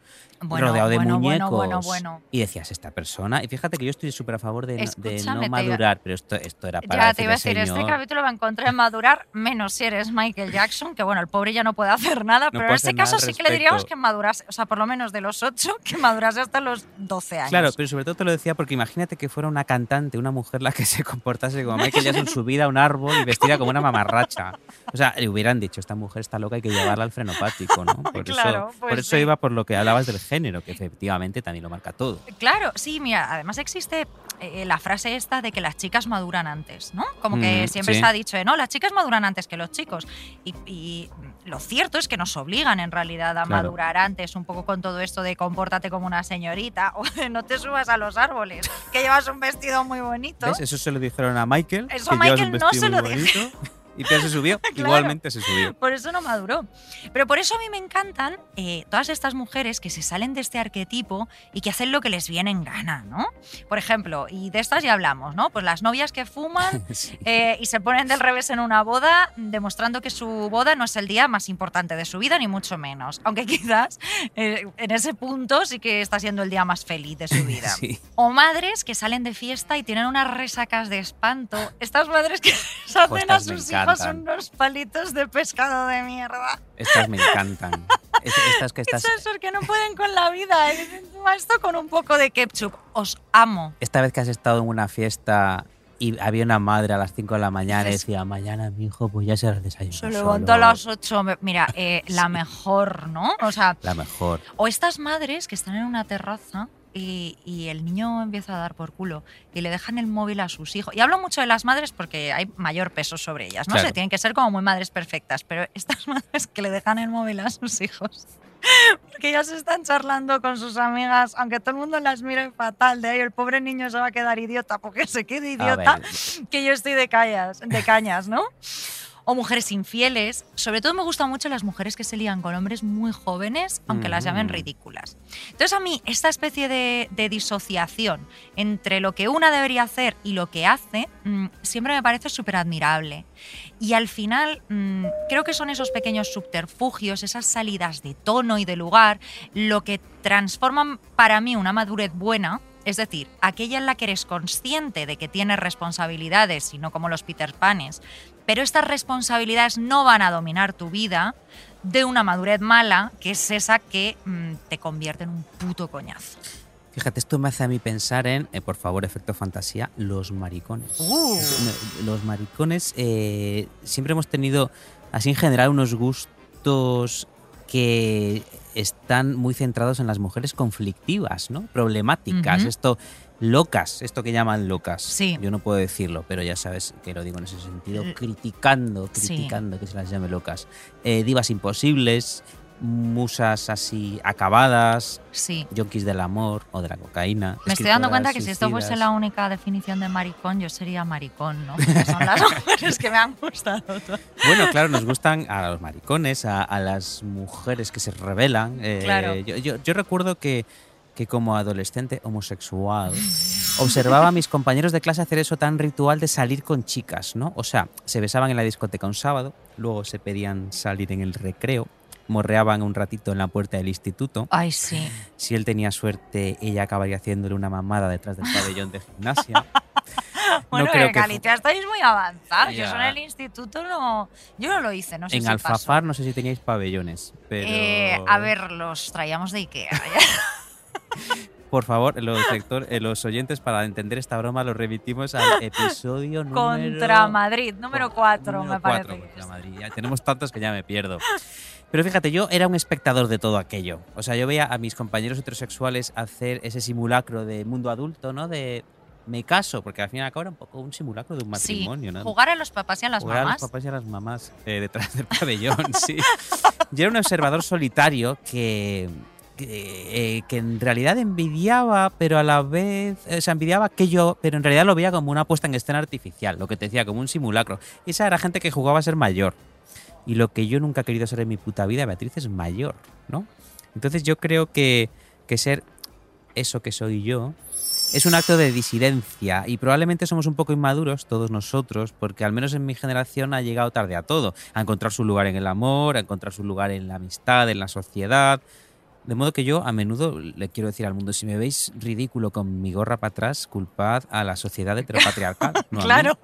Bueno, rodeado de bueno, muñecos, Bueno, y decías, esta persona, y fíjate que yo estoy súper a favor de, no- de Escúchame, no te iba- madurar, pero esto, esto era para Ya te iba a decir, decirle, este "Señor, capítulo va en madurar, menos si eres Michael Jackson, que bueno, el pobre ya no puede hacer nada, pero en este caso sí que le diríamos que madurase, o sea, por lo menos de los 8, *laughs* que madurase hasta los 12 años. Claro, pero sobre todo te lo decía porque imagínate que fuera una cantante, una mujer la que *laughs* se comportase como Michael Jackson *laughs* subida a un árbol y vestida como una mamarracha. O sea, le hubieran dicho, esta mujer está loca, hay que llevarla al frenopático, ¿no? Por Claro, eso, pues por eso sí. iba por lo que hablabas del género, que efectivamente también lo marca todo. Claro, sí, mira, además existe eh, la frase esta de que las chicas maduran antes, ¿no? Como que Mm, siempre sí. se ha dicho, eh, no, las chicas maduran antes que los chicos. Y, y lo cierto es que nos obligan en realidad a Claro. madurar antes, un poco con todo esto de compórtate como una señorita *laughs* o de no te subas a los árboles, que llevas un vestido muy bonito. ¿Ves? Eso se lo dijeron a Michael. Eso que llevas Michael no se muy lo bonito, *laughs* Y pero se subió, igualmente se subió. Por eso no maduró. Pero por eso a mí me encantan eh, todas estas mujeres que se salen de este arquetipo y que hacen lo que les viene en gana, ¿no? Por ejemplo, y de estas ya hablamos, ¿no? Pues las novias que fuman *laughs* Sí. eh, y se ponen del revés en una boda, demostrando que su boda no es el día más importante de su vida, ni mucho menos. Aunque quizás eh, en ese punto sí que está siendo el día más feliz de su *laughs* vida. Sí. O madres que salen de fiesta y tienen unas resacas de espanto. Estas madres que *laughs* les hacen a estas me sus hijos encantan. unos palitos de pescado de mierda. Estas me encantan. *laughs* Es- Estas que estás. Eso es porque no pueden con la vida. *laughs* Esto con un poco de ketchup. Os amo. Esta vez que has estado en una fiesta y había una madre a las 5 de la mañana y decía, mañana mi hijo pues ya será el desayuno. Se levantó a solo". las 8. Mira, eh, la mejor, ¿no? O sea, La mejor. o estas madres que están en una terraza y, y el niño empieza a dar por culo y le dejan el móvil a sus hijos. Y hablo mucho de las madres porque hay mayor peso sobre ellas, ¿no? Claro. Se tienen que ser como muy madres perfectas, pero estas *laughs* madres que le dejan el móvil a sus hijos. *laughs* Porque ellas están charlando con sus amigas, aunque todo el mundo las mire fatal, de ahí el pobre niño se va a quedar idiota, porque se quede A idiota que yo estoy de cañas, de cañas, ¿no? O mujeres infieles. Sobre todo me gustan mucho las mujeres que se lían con hombres muy jóvenes, aunque las llamen Mm. ridículas. Entonces a mí esta especie de, de disociación entre lo que una debería hacer y lo que hace mm, siempre me parece súper admirable. Y al final mm, creo que son esos pequeños subterfugios, esas salidas de tono y de lugar, lo que transforman para mí una madurez buena. Es decir, aquella en la que eres consciente de que tienes responsabilidades y no como los Peter Panes, pero estas responsabilidades no van a dominar tu vida de una madurez mala, que es esa que mm, te convierte en un puto coñazo. Fíjate, esto me hace a mí pensar en, eh, por favor, efecto fantasía, los maricones. Uh. Los maricones eh, siempre hemos tenido, así en general, unos gustos que están muy centrados en las mujeres conflictivas, ¿no? Problemáticas, esto locas, esto que llaman locas. Sí. Yo no puedo decirlo, pero ya sabes que lo digo en ese sentido, criticando, sí. criticando que se las llame locas. Eh, divas imposibles, musas así acabadas, Sí. yonkis del amor o de la cocaína. Me estoy dando cuenta que si esto fuese la única definición de maricón, yo sería maricón, ¿no? Porque son las *laughs* mujeres que me han gustado. Bueno, claro, nos gustan a los maricones, a, a las mujeres que se rebelan. eh, Claro. yo, yo- yo recuerdo que, que como adolescente homosexual observaba a mis compañeros de clase hacer eso tan ritual de salir con chicas, ¿no? O sea, se besaban en la discoteca un sábado, luego se pedían salir en el recreo, morreaban un ratito en la puerta del instituto. Ay, sí. Si él tenía suerte, ella acabaría haciéndole una mamada detrás del pabellón de gimnasia. *laughs* Bueno, creo en fu- Galicia estáis muy avanzados. Yo en el instituto no... Yo no lo hice, no sé en si pasó. Alfafar no sé si teníais pabellones, pero... Eh, a ver, los traíamos de Ikea. *laughs* *laughs* Por favor, los, lector- eh, los oyentes, para entender esta broma, los remitimos al *laughs* episodio número... Contra Madrid, número 4, número me cuatro, parece. contra Madrid. Ya tenemos tantos que ya me pierdo. Pero fíjate, yo era un espectador de todo aquello. O sea, yo veía a mis compañeros heterosexuales hacer ese simulacro de mundo adulto, ¿no? De me caso, porque al fin y al cabo era un poco un simulacro de un Sí, matrimonio, ¿no? jugar a los papás y a las Jugar a mamás. los papás y a las mamás eh, detrás del pabellón, sí. *laughs* Yo era un observador solitario que, eh, que en realidad envidiaba, pero a la vez, o sea, envidiaba que yo, pero en realidad lo veía como una puesta en escena artificial, lo que te decía, como un simulacro. Y esa era gente que jugaba a ser mayor. Y lo que yo nunca he querido ser en mi puta vida, Beatriz, es mayor, ¿no? Entonces yo creo que, que ser eso que soy yo es un acto de disidencia y probablemente somos un poco inmaduros todos nosotros porque al menos en mi generación ha llegado tarde a todo, a encontrar su lugar en el amor, a encontrar su lugar en la amistad, en la sociedad. De modo que yo a menudo le quiero decir al mundo, si me veis ridículo con mi gorra para atrás, culpad a la sociedad heteropatriarcal. *laughs* no claro.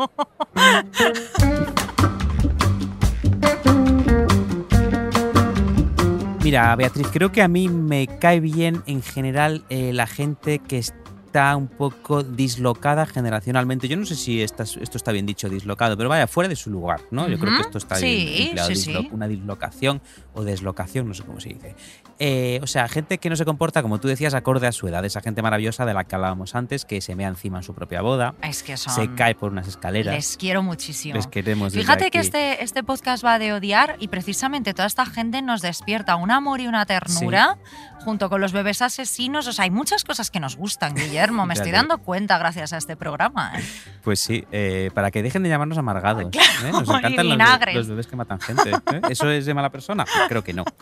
Mira, Beatriz, creo que a mí me cae bien en general eh, la gente que está un poco dislocada generacionalmente. Yo no sé si esto está bien dicho, dislocado, pero vaya, fuera de su lugar, ¿no? Yo creo que esto está Sí, bien empleado, sí, dislo- sí. una dislocación o deslocación, no sé cómo se dice. Eh, o sea, gente que no se comporta, como tú decías, acorde a su edad, esa gente maravillosa de la que hablábamos antes, que se mea encima en su propia boda, Es que son... se cae por unas escaleras. Les quiero muchísimo. Les queremos Fíjate que este, este podcast va de odiar y precisamente toda esta gente nos despierta un amor y una ternura junto con los bebés asesinos. O sea, hay muchas cosas que nos gustan, *laughs* Guillermo. Me estoy dando cuenta gracias a este programa. ¿eh? Pues sí, eh, para que dejen de llamarnos amargados. Claro, ¿eh? Nos encantan *laughs* los, bebés que matan gente. ¿Eso es de mala persona? Pues creo que no. *laughs*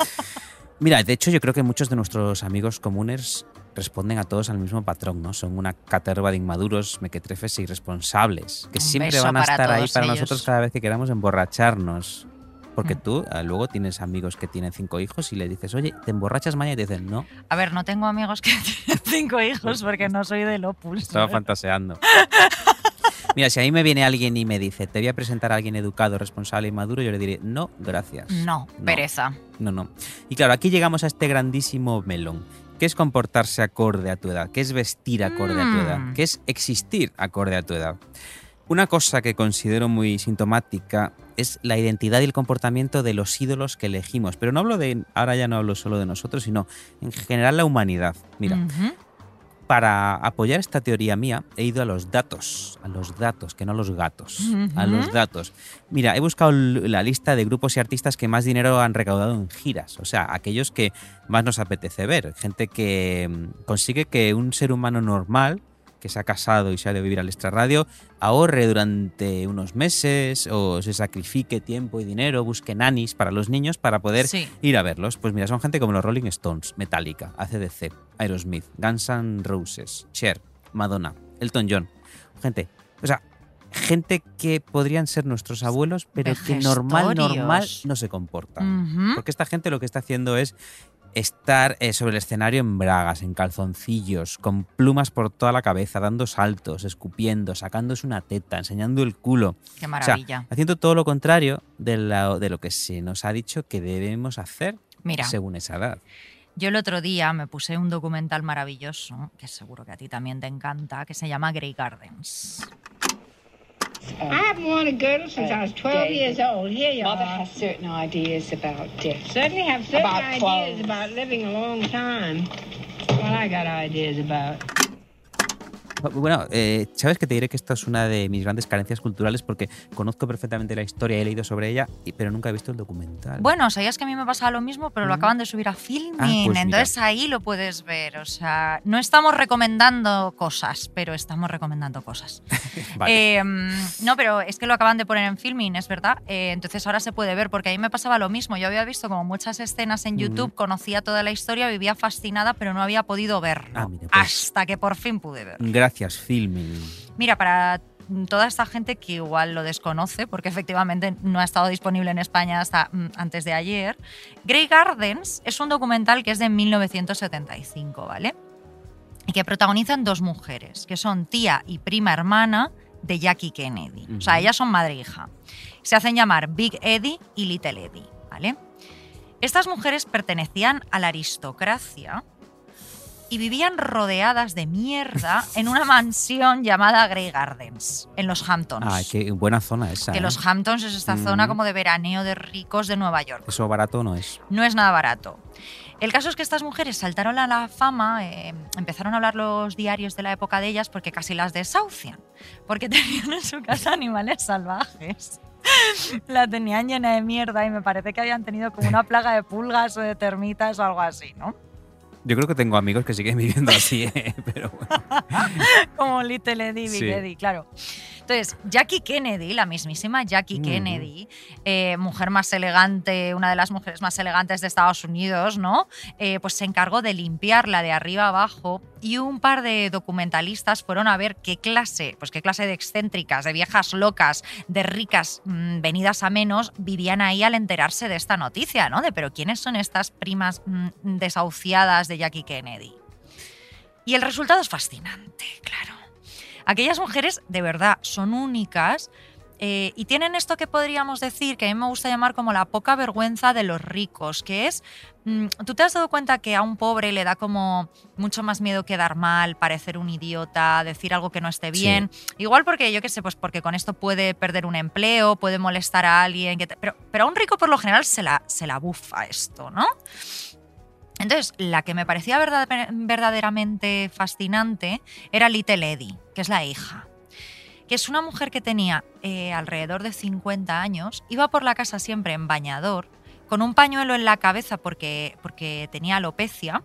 Mira, de hecho yo creo que muchos de nuestros amigos comunes responden a todos al mismo patrón, ¿no? Son una caterva de inmaduros, mequetrefes e irresponsables, que Un siempre van a estar ahí para ellos. nosotros cada vez que queramos emborracharnos. Porque Mm. tú ah, luego tienes amigos que tienen cinco hijos y le dices, oye, ¿te emborrachas mañana? Y te dicen, no, A ver, no tengo amigos que *laughs* tienen cinco hijos porque no soy del Opus. estaba fantaseando. *laughs* Mira, si a mí me viene alguien y me dice, te voy a presentar a alguien educado, responsable y maduro, yo le diré, no, gracias. No, pereza. No, no. Y claro, aquí llegamos a este grandísimo melón. ¿Qué es comportarse acorde a tu edad? ¿Qué es vestir acorde a tu edad? Mm. ¿Qué es existir acorde a tu edad? Una cosa que considero muy sintomática es la identidad y el comportamiento de los ídolos que elegimos. Pero no hablo de, ahora ya no hablo solo de nosotros, sino en general la humanidad. Mira. Para apoyar esta teoría mía, he ido a los datos, a los datos, que no a los gatos, a los datos. Mira, he buscado la lista de grupos y artistas que más dinero han recaudado en giras, o sea, aquellos que más nos apetece ver, gente que mm, consigue que un ser humano normal, que se ha casado y se ha de vivir al extrarradio, ahorre durante unos meses o se sacrifique tiempo y dinero, busque nanis para los niños para poder Sí. ir a verlos. Pues mira, son gente como los Rolling Stones, Metallica, ACDC, Aerosmith, Guns N' Roses, Cher, Madonna, Elton John. Gente, o sea, gente que podrían ser nuestros abuelos, pero que normal, normal no se comportan. Ujú. Porque esta gente lo que está haciendo es estar eh, sobre el escenario en bragas, en calzoncillos, con plumas por toda la cabeza, dando saltos, escupiendo, sacándose una teta, enseñando el culo. Qué O sea, maravilla. haciendo todo lo contrario de, la- de lo que se nos ha dicho que debemos hacer Mira. según esa edad. Yo el otro día me puse un documental maravilloso, que seguro que a ti también te encanta, que se llama Grey Gardens. I haven't worn a girdle since I was 12 years old. Here you Mother are. has certain ideas about death. Certainly have certain About ideas clothes. about living a long time. Well, I got ideas about. Bueno, eh, sabes que te diré que esto es una de mis grandes carencias culturales porque conozco perfectamente la historia, he leído sobre ella, pero nunca he visto el documental. Bueno, sabías que a mí me pasaba lo mismo, pero lo Mm. acaban de subir a Filmin, Ah, pues mira. entonces ahí lo puedes ver. O sea, no estamos recomendando cosas, pero estamos recomendando cosas. *laughs* Vale. Eh, no, pero es que lo acaban de poner en Filmin, es verdad. Eh, entonces ahora se puede ver, porque a mí me pasaba lo mismo. Yo había visto como muchas escenas en YouTube, conocía toda la historia, vivía fascinada, pero no había podido verlo. Ah, mira, pues. Hasta que por fin pude ver. Gracias, Filming. Mira, para toda esta gente que igual lo desconoce, porque efectivamente no ha estado disponible en España hasta mm, antes de ayer, Grey Gardens es un documental que es de 1975, ¿vale? Y que protagonizan dos mujeres, que son tía y prima hermana de Jackie Kennedy. O sea, ellas son madre e hija. Se hacen llamar Big Eddie y Little Eddie, ¿vale? Estas mujeres pertenecían a la aristocracia y vivían rodeadas de mierda en una mansión llamada Grey Gardens, en los Hamptons. Ah, qué buena zona esa. que ¿eh? los Hamptons es esta Mm. zona como de veraneo de ricos de Nueva York. Eso barato no es. No es nada barato. El caso es que estas mujeres saltaron a la fama, eh, empezaron a hablar los diarios de la época de ellas porque casi las desahucian, porque *laughs* tenían en su casa animales salvajes. *laughs* La tenían llena de mierda y me parece que habían tenido como una plaga de pulgas o de termitas o algo así, ¿no? Yo creo que tengo amigos que siguen *laughs* viviendo así, ¿eh? pero bueno. *laughs* como Little Eddie, Big Sí. Eddie, claro. Entonces, Jackie Kennedy, la mismísima Jackie. Kennedy, eh, mujer más elegante, una de las mujeres más elegantes de Estados Unidos, ¿no? Eh, pues se encargó de limpiarla de arriba abajo y un par de documentalistas fueron a ver qué clase, pues qué clase de excéntricas, de viejas locas, de ricas mm, venidas a menos vivían ahí al enterarse de esta noticia, ¿no? De pero quiénes son estas primas mm, desahuciadas de Jackie Kennedy. Y el resultado es fascinante, claro. Aquellas mujeres de verdad son únicas eh, y tienen esto que podríamos decir, que a mí me gusta llamar como la poca vergüenza de los ricos, que es, mm, ¿tú te has dado cuenta que a un pobre le da como mucho más miedo quedar mal, parecer un idiota, decir algo que no esté Sí. bien? Igual porque, yo qué sé, pues porque con esto puede perder un empleo, puede molestar a alguien, que te- pero, pero a un rico por lo general se la, se la bufa esto, ¿no? Entonces, la que me parecía verdad- verdaderamente fascinante era Little Eddie, que es la hija. Que es una mujer que tenía eh, alrededor de 50 años, iba por la casa siempre en bañador, con un pañuelo en la cabeza porque, porque tenía alopecia,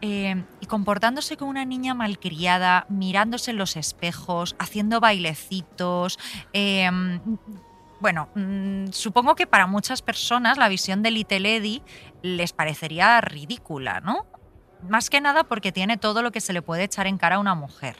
eh, y comportándose como una niña malcriada, mirándose en los espejos, haciendo bailecitos. eh, bueno, mm, supongo que para muchas personas la visión de Little Eddie les parecería ridícula, ¿no? Más que nada porque tiene todo lo que se le puede echar en cara a una mujer.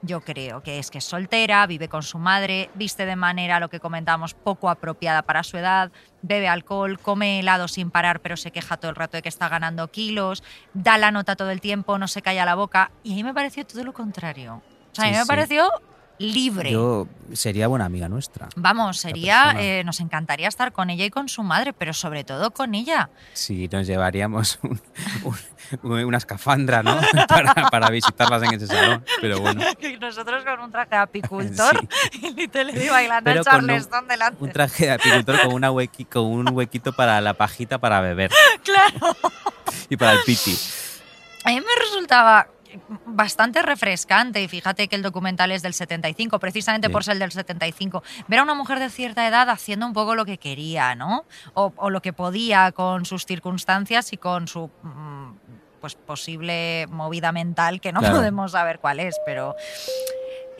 Yo creo que es que es soltera, vive con su madre, viste de manera, lo que comentamos, poco apropiada para su edad, bebe alcohol, come helado sin parar, pero se queja todo el rato de que está ganando kilos, da la nota todo el tiempo, no se calla la boca. Y a mí me pareció todo lo contrario. O sea, a mí me sí. pareció libre. Yo sería buena amiga nuestra. Vamos, sería, eh, nos encantaría estar con ella y con su madre, pero sobre todo con ella. Si nos llevaríamos un- un- una escafandra, ¿no? *laughs* Para, para visitarlas en ese salón. Pero bueno. *laughs* Y nosotros con un traje de apicultor *laughs* y Little Eddie bailando el con un- charleston delante. Un traje de apicultor con, una huequi- con un huequito para la pajita para beber. Claro. Y para el piti. A mí me resultaba bastante refrescante y fíjate que el documental es del 75, precisamente Sí. por ser del 75, ver a una mujer de cierta edad haciendo un poco lo que quería, ¿no? O, o lo que podía con sus circunstancias y con su mm, pues posible movida mental que no Claro. podemos saber cuál es, pero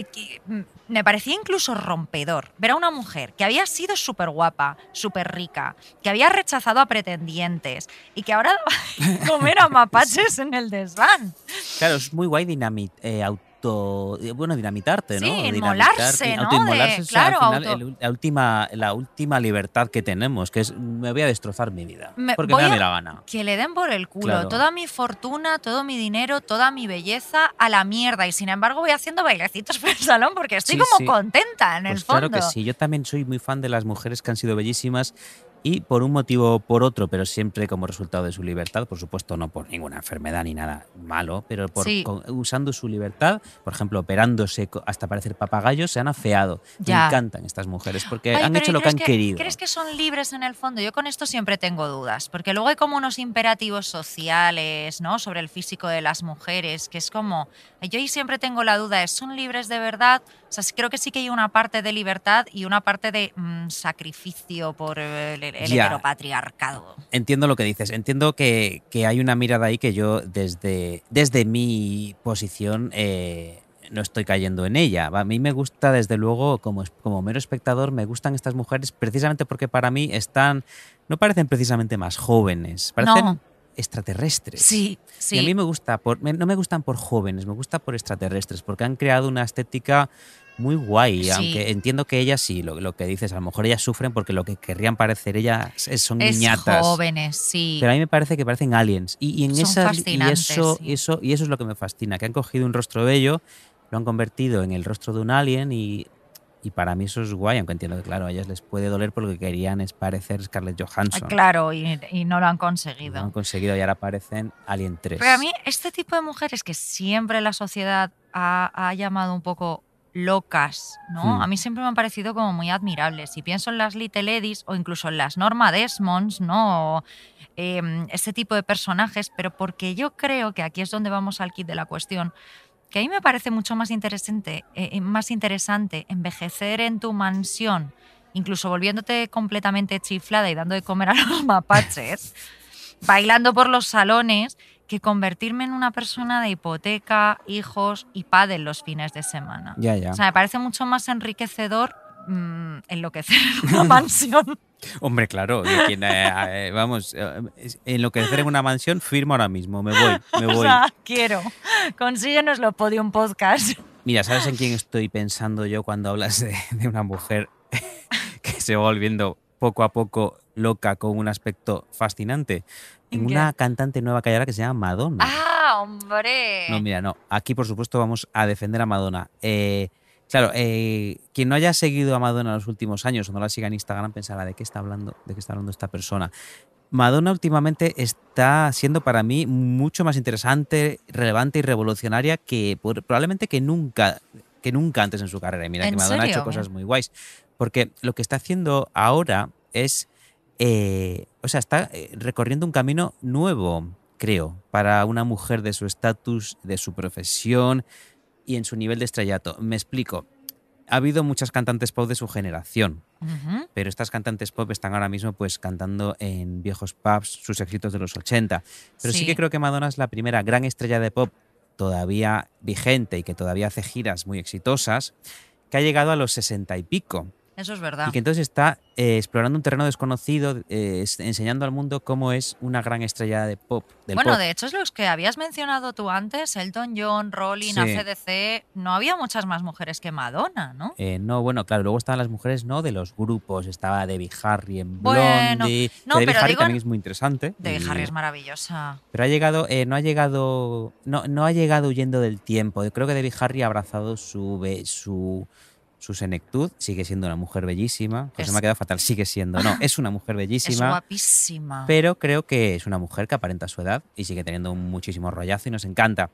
que, mm, me parecía incluso rompedor ver a una mujer que había sido súper guapa, súper rica, que había rechazado a pretendientes y que ahora *laughs* comer a *laughs* mapaches en el desván. Claro, es muy guay dinamit, eh, auto, eh, bueno, dinamitarte, ¿no? Sí, inmolarse, in- ¿no? autoinmolarse De- es claro, al final auto- el- la, última, la última libertad que tenemos, que es me voy a destrozar mi vida. Me- porque me da mi la gana. Que le den por el culo Claro. toda mi fortuna, todo mi dinero, toda mi belleza a la mierda. Y sin embargo voy haciendo bailecitos *laughs* por el salón porque estoy Sí, como sí. contenta en el Pues fondo. claro que sí, yo también soy muy fan de las mujeres que han sido bellísimas y por un motivo o por otro, pero siempre como resultado de su libertad, por supuesto no por ninguna enfermedad ni nada malo, pero por, Sí. con- usando su libertad, por ejemplo, operándose hasta parecer papagayos, se han afeado. Ya. Me encantan estas mujeres porque han hecho ¿y lo que han crees querido. ¿Crees que son libres en el fondo? Yo con esto siempre tengo dudas, porque luego hay como unos imperativos sociales, ¿no? Sobre el físico de las mujeres, que es como, yo ahí siempre tengo la duda, ¿es ¿son libres de verdad? O sea, creo que sí que hay una parte de libertad y una parte de mm, sacrificio por el, el Ya. heteropatriarcado. Entiendo lo que dices. Entiendo que, que hay una mirada ahí que yo desde, desde mi posición eh, no estoy cayendo en ella. A mí me gusta, desde luego, como, como mero espectador, me gustan estas mujeres precisamente porque para mí están, no parecen precisamente más jóvenes, parecen No. extraterrestres. Sí, sí. Y a mí me gusta, por, no me gustan por jóvenes, me gusta por extraterrestres, porque han creado una estética muy guay, Sí. aunque entiendo que ellas sí, lo, lo que dices, a lo mejor ellas sufren porque lo que querrían parecer ellas es- son Es niñatas. jóvenes, sí. Pero a mí me parece que parecen aliens. Y, y en esas, y eso, sí. y eso, y eso es lo que me fascina, que han cogido un rostro bello, lo han convertido en el rostro de un alien y, y para mí eso es guay, aunque entiendo que claro, a ellas les puede doler porque lo que querían es parecer Scarlett Johansson. Claro, y, y no lo han Lo conseguido. han conseguido y ahora parecen Alien 3. Pero a mí, este tipo de mujeres que siempre la sociedad ha, ha llamado un poco locas, ¿no? Hmm. A mí siempre me han parecido como muy admirables. Si pienso en las Little Eddies o incluso en las Norma Desmonds, ¿no? O, eh, ese tipo de personajes, pero porque yo creo que aquí es donde vamos al kit de la cuestión, que a mí me parece mucho más interesante, eh, eh, más interesante envejecer en tu mansión, incluso volviéndote completamente chiflada y dando de comer a los *laughs* mapaches, bailando por los salones, que convertirme en una persona de hipoteca, hijos y pádel los fines de semana. Ya, ya. O sea, me parece mucho más enriquecedor mm, enloquecer en una *laughs* mansión. Hombre, claro, yo quien, eh, eh, vamos, eh, enloquecer en una mansión, firmo ahora mismo, me voy, me *laughs* O voy. sea, quiero. Consíguenoslo, Podium Podcast. Mira, ¿sabes en quién estoy pensando yo cuando hablas de, de una mujer *laughs* que se va volviendo poco a poco loca con un aspecto fascinante? En ¿En qué? una cantante nueva que hay ahora que se llama Madonna. ¡Ah, hombre! No, mira, no. Aquí, por supuesto, vamos a defender a Madonna. Eh, claro, eh, quien no haya seguido a Madonna en los últimos años o no la siga en Instagram pensará de qué está hablando, de qué está hablando esta persona. Madonna últimamente está siendo para mí mucho más interesante, relevante y revolucionaria que por- probablemente que nunca, que nunca antes en su carrera. Y mira ¿En que Madonna ha serio? hecho cosas muy guays. Porque lo que está haciendo ahora es, eh, o sea, está eh, recorriendo un camino nuevo, creo, para una mujer de su estatus, de su profesión y en su nivel de estrellato. Me explico. Ha habido muchas cantantes pop de su generación, pero estas cantantes pop están ahora mismo pues cantando en viejos pubs sus éxitos de los 80. Pero sí. Sí. que creo que Madonna es la primera gran estrella de pop todavía vigente y que todavía hace giras muy exitosas, que ha llegado a los 60 y pico. Eso es verdad. Y que entonces está eh, explorando un terreno desconocido, eh, enseñando al mundo cómo es una gran estrella de pop. Del bueno, pop. de hecho es los que habías mencionado tú antes, Elton John, Rolling, Sí. ACDC, no había muchas más mujeres que Madonna, ¿no? Eh, no, bueno, claro, luego estaban las mujeres no de los grupos, estaba Debbie Harry en Bueno, Blondie, no, Debbie pero Harry digo también es muy interesante. Debbie y- Harry es maravillosa. Pero ha llegado, no ha llegado, no, no ha llegado huyendo del tiempo. Yo creo que Debbie Harry ha abrazado su, su senectud, sigue siendo una mujer bellísima. Pues Es- me ha quedado fatal, sigue siendo, no, es una mujer *laughs* Es bellísima. guapísima. Pero creo que es una mujer que aparenta su edad y sigue teniendo muchísimo rollazo y nos encanta.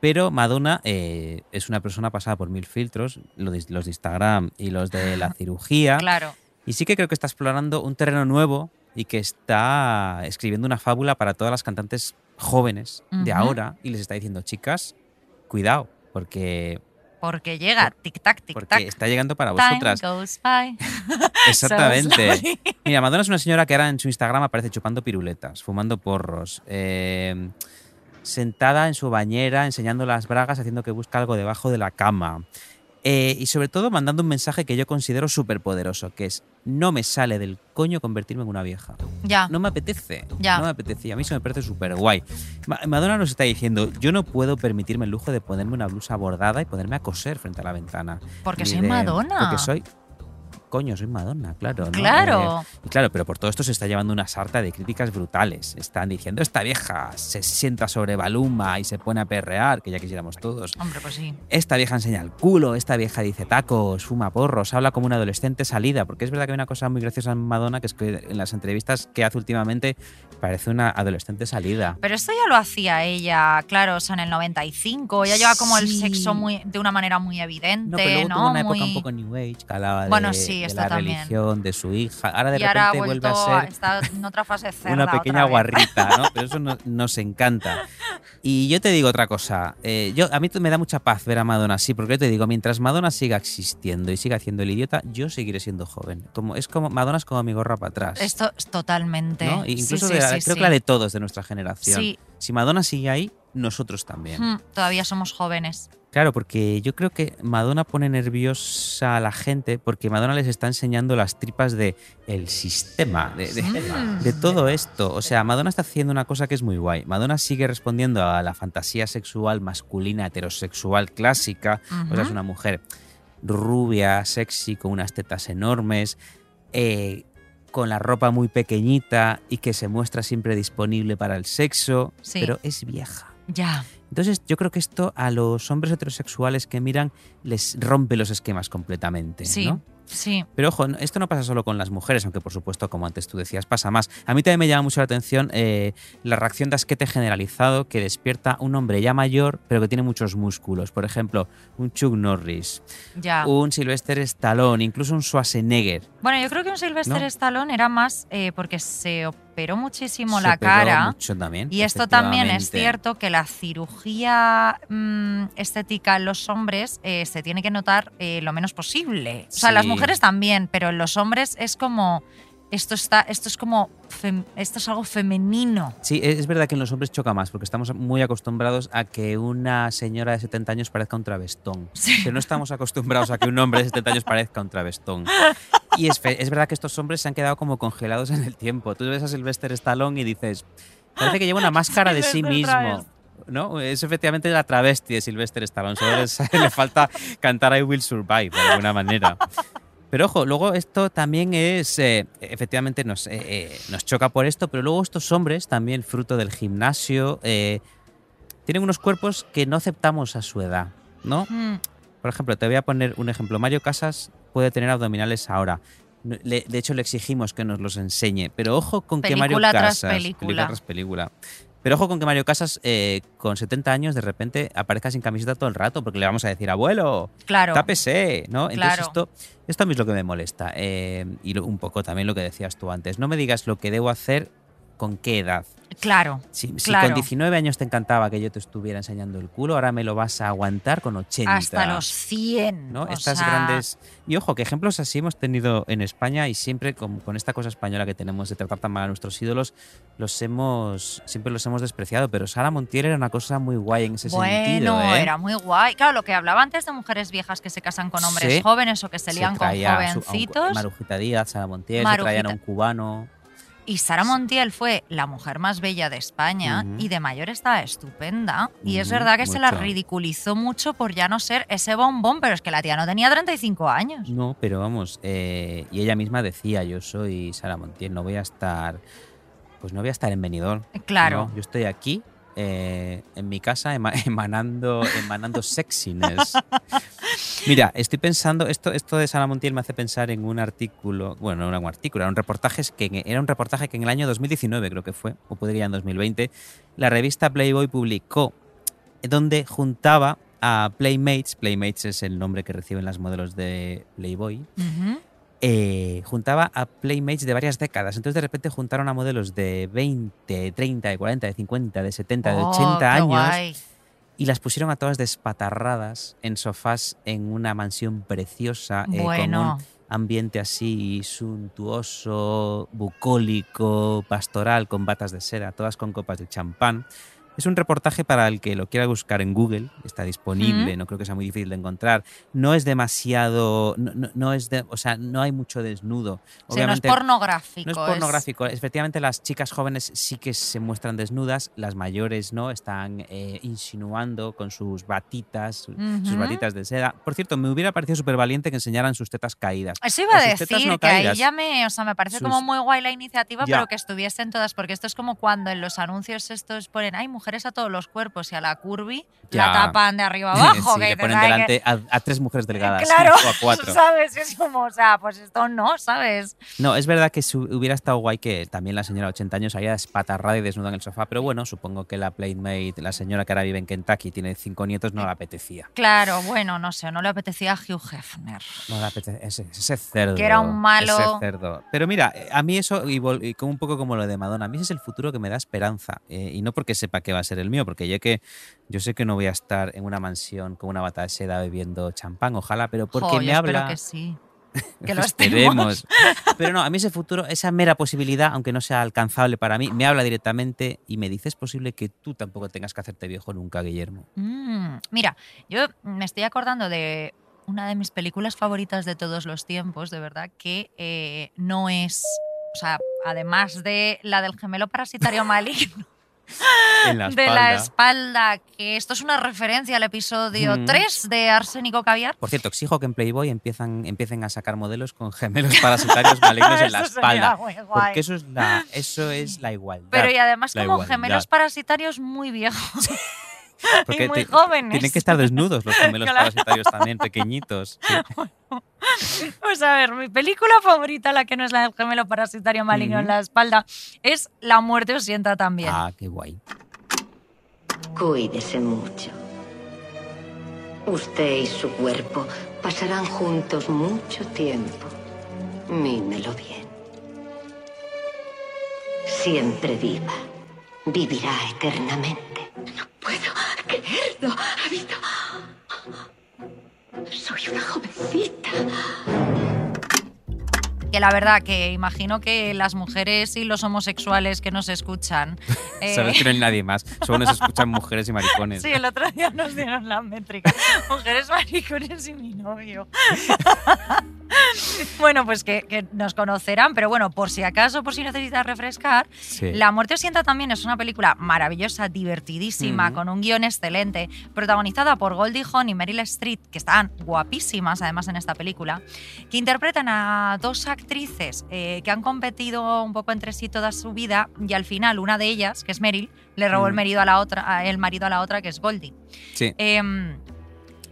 Pero Madonna eh, es una persona pasada por mil filtros, los de Instagram y los de la *laughs* cirugía. Claro. Y sí que creo que está explorando un terreno nuevo y que está escribiendo una fábula para todas las cantantes jóvenes de Ujú. ahora y les está diciendo, chicas, cuidado, porque, Porque llega, tic-tac, porque tic-tac. está llegando para Time vosotras. goes by. *laughs* Exactamente. *laughs* So. Mira, Madonna es una señora que ahora en su Instagram aparece chupando piruletas, fumando porros. eh, sentada en su bañera, enseñando las bragas, haciendo que busca algo debajo de la cama. Eh, y sobre todo mandando un mensaje que yo considero súper poderoso, que es, no me sale del coño convertirme en una vieja. Ya. No me apetece. Ya. No me apetece. Y a mí eso me parece súper guay. Ma- Madonna nos está diciendo, yo no puedo permitirme el lujo de ponerme una blusa bordada y ponerme a coser frente a la ventana. Porque Ni soy de- Madonna. Porque soy... Coño, soy Madonna, claro. ¿no? Claro. Eh, y claro, pero por todo esto se está llevando una sarta de críticas brutales. Están diciendo, esta vieja se sienta sobre Baluma y se pone a perrear, que ya quisiéramos todos. Hombre, pues sí. Esta vieja enseña el culo, esta vieja dice tacos, fuma porros, habla como una adolescente salida, porque es verdad que hay una cosa muy graciosa en Madonna, que es que en las entrevistas que hace últimamente parece una adolescente salida. Pero esto ya lo hacía ella, claro, o sea, en el 95. Ella lleva como el sexo muy, de una manera muy evidente, No, pero luego ¿no? tuvo una Muy- época un poco New Age, que hablaba Bueno, de, sí, de esto la también. religión, de su hija. Ahora de y ahora repente vuelve vuelto a ser está en otra fase *laughs* cerda una pequeña guarrita, ¿no? *laughs* Pero eso no- nos encanta. Y yo te digo otra cosa. eh, yo, a mí me da mucha paz ver a Madonna así, porque yo te digo, mientras Madonna siga existiendo y siga haciendo el idiota, yo seguiré siendo joven. Como, es como Madonna es como mi gorra para atrás. Esto es totalmente. ¿no? Sí, Incluso sí, de la- sí, creo sí. que la de todos de nuestra generación. Sí. Si Madonna sigue ahí, nosotros también. Hmm, todavía somos jóvenes. Claro, porque yo creo que Madonna pone nerviosa a la gente porque Madonna les está enseñando las tripas de el sistema, de, de- Mm. de todo esto. O sea, Madonna está haciendo una cosa que es muy guay. Madonna sigue respondiendo a la fantasía sexual masculina heterosexual clásica. O sea, es una mujer rubia, sexy, con unas tetas enormes, eh, con la ropa muy pequeñita y que se muestra siempre disponible para el sexo, Sí. pero es vieja. Ya. Entonces yo creo que esto a los hombres heterosexuales que miran les rompe los esquemas completamente. Sí. ¿no? Sí. Pero ojo, esto no pasa solo con las mujeres, aunque por supuesto, como antes tú decías, pasa más. A mí también me llama mucho la atención eh, la reacción de asquete generalizado que despierta un hombre ya mayor, pero que tiene muchos músculos. Por ejemplo, un Chuck Norris, Ya. un Sylvester Stallone, incluso un Schwarzenegger. Bueno, yo creo que un Sylvester ¿No? Stallone era más eh, porque se operó muchísimo Se la cara. mucho también, Y esto también es cierto que la cirugía mm, estética en los hombres eh, se tiene que notar eh, lo menos posible. O sea, las Sí. mujeres también, pero en los hombres es como. Esto, está, esto es como. fem- esto es algo femenino. Sí, es verdad que en los hombres choca más, porque estamos muy acostumbrados a que una señora de 70 años parezca un travestón. Pero no estamos acostumbrados a que un hombre de 70 años parezca un travestón. Y es, fe- es verdad que estos hombres se han quedado como congelados en el tiempo. Tú ves a Sylvester Stallone y dices, parece que lleva una *laughs* máscara de sí mismo. ¿No? Es efectivamente la travesti de Sylvester Stallone. Solo *laughs* le falta cantar I Will Survive de alguna manera. Pero ojo, luego esto también es, eh, efectivamente nos, eh, eh, nos choca por esto, pero luego estos hombres, también fruto del gimnasio, eh, tienen unos cuerpos que no aceptamos a su edad, ¿no? Mm, Por ejemplo, te voy a poner un ejemplo. Mario Casas puede tener abdominales ahora. Le- de hecho, le exigimos que nos los enseñe. Pero ojo con que Mario Película tras Casas. película. tras película. Pero ojo con que Mario Casas, eh, con 70 años, de repente aparezca sin camiseta todo el rato, porque le vamos a decir, abuelo, Claro. tápese, ¿no? Entonces Claro. esto, esto a mí es lo que me molesta. eh, y un poco también lo que decías tú antes. No me digas lo que debo hacer con qué edad. Claro. Si, con 19 años te encantaba que yo te estuviera enseñando el culo, ahora me lo vas a aguantar con 80. Hasta los 100. ¿no? Estas sea, grandes... Y ojo, que ejemplos así hemos tenido en España y siempre con, con esta cosa española que tenemos de tratar tan mal a nuestros ídolos, los hemos siempre los hemos despreciado. Pero Sara Montiel era una cosa muy guay en ese Bueno, sentido. ¿eh? era muy guay. Claro, lo que hablaba antes de mujeres viejas que se casan con hombres Sí. jóvenes o que se lían con a su- un- jovencitos. Marujita Díaz, Sara Montiel, se traían a un Marujita. cubano. Y Sara Montiel fue la mujer más bella de España y de mayor estaba estupenda. Y es verdad que se la ridiculizó mucho por ya no ser ese bombón, pero es que la tía no tenía 35 años. No, pero vamos, eh, y ella misma decía, yo soy Sara Montiel, no voy a estar, pues no voy a estar en Benidorm. Claro. No, yo estoy aquí, eh, en mi casa, ema- *laughs* emanando, emanando sexiness. Mira, estoy pensando, esto, esto de Sara Montiel me hace pensar en un artículo, bueno, no era un artículo, era un reportaje que, era un reportaje que en el año 2019 creo que fue, o ya en 2020, la revista Playboy publicó, eh, donde juntaba a Playmates, Playmates es el nombre que reciben las modelos de Playboy. Eh, juntaba a Playmates de varias décadas. Entonces de repente juntaron a modelos de 20, 30, de 40, de 50, de 70, de Oh, 80 qué años guay. y las pusieron a todas despatarradas en sofás en una mansión preciosa eh, Bueno. con un ambiente así suntuoso, bucólico, pastoral, con batas de seda, todas con copas de champán. Es un reportaje para el que lo quiera buscar en Google, está disponible, no creo que sea muy difícil de encontrar. No es demasiado, no, no- no es de, o sea, no hay mucho desnudo. Sí, no es pornográfico. No es pornográfico. Efectivamente, las chicas jóvenes sí que se muestran desnudas, las mayores no, están eh, insinuando con sus batitas, sus batitas de seda. Por cierto, me hubiera parecido súper valiente que enseñaran sus tetas caídas. Eso iba a decir, no que ahí ya me, o sea, me parece Sus- como muy guay la iniciativa, Ya. pero que estuviesen todas, porque esto es como cuando en los anuncios estos ponen, hay mujeres a todos los cuerpos y a la curvy Ya. la tapan de arriba *laughs* abajo. Sí, que le ponen delante a, a tres mujeres delgadas Claro, o a cuatro. *laughs* ¿sabes? Es como, o sea, pues esto no, ¿sabes? No, es verdad que su- hubiera estado guay que también la señora de 80 años haya espatarrada y desnuda en el sofá, pero bueno, supongo que la Playmate, la señora que ahora vive en Kentucky, tiene cinco nietos, no le apetecía. Claro, bueno, no sé, no le apetecía a Hugh Hefner. No le apetecía ese, ese cerdo. Que era un malo. Ese cerdo. Pero mira, eh, a mí eso, y, vol- y un poco como lo de Madonna, a mí ese es el futuro que me da esperanza. eh, y no porque sepa que va a ser el mío, porque yo, que, yo sé que no voy a estar en una mansión con una bata de seda bebiendo champán, ojalá, pero porque Jo, me yo habla. que sí. *laughs* Que lo Esperemos. Pero no, a mí ese futuro, esa mera posibilidad, aunque no sea alcanzable para mí, me habla directamente y me dice, es posible que tú tampoco tengas que hacerte viejo nunca, Guillermo. Mm, mira, yo me estoy acordando de una de mis películas favoritas de todos los tiempos, de verdad, que eh, no es, o sea, además de la del gemelo parasitario *laughs* maligno, *laughs* En la de la espalda. que esto es una referencia al episodio Mm. 3 de Arsénico Caviar. Por cierto, exijo que en Playboy empiezan, empiecen a sacar modelos con gemelos parasitarios *laughs* malignos en la espalda. Porque eso es la, eso es la igualdad. Pero y además como igualdad. gemelos parasitarios muy viejos *laughs* *laughs* Porque y muy te- jóvenes. Tienen que estar desnudos los *laughs* gemelos Claro. parasitarios también, pequeñitos. *laughs* Sí. Pues a ver, mi película favorita, la que no es la del gemelo parasitario maligno en Ujú. la espalda, es La muerte os sienta también. Ah, qué guay. Cuídese mucho. Usted y su cuerpo pasarán juntos mucho tiempo. Mímelo bien. Siempre viva. Vivirá eternamente. No puedo creerlo. ¿Ha visto? Soy una jovencita. Que la verdad que imagino que las mujeres y los homosexuales que nos escuchan... *laughs* eh, Sabes que no hay nadie más. Solo nos escuchan mujeres y maricones. Sí, el otro día nos dieron la métrica. Mujeres maricones y mi novio. *laughs* bueno, pues que, que nos conocerán, pero bueno, por si acaso, por si necesitas refrescar, Sí. La muerte os sienta también es una película maravillosa, divertidísima, con un guion excelente, protagonizada por Goldie Hawn y Meryl Streep, que están guapísimas además en esta película, que interpretan a dos actrices eh, que han competido un poco entre sí toda su vida y al final una de ellas, que es Meryl, le robó el, Mm. marido a la otra, el marido a la otra, que es Goldie. Sí. Em,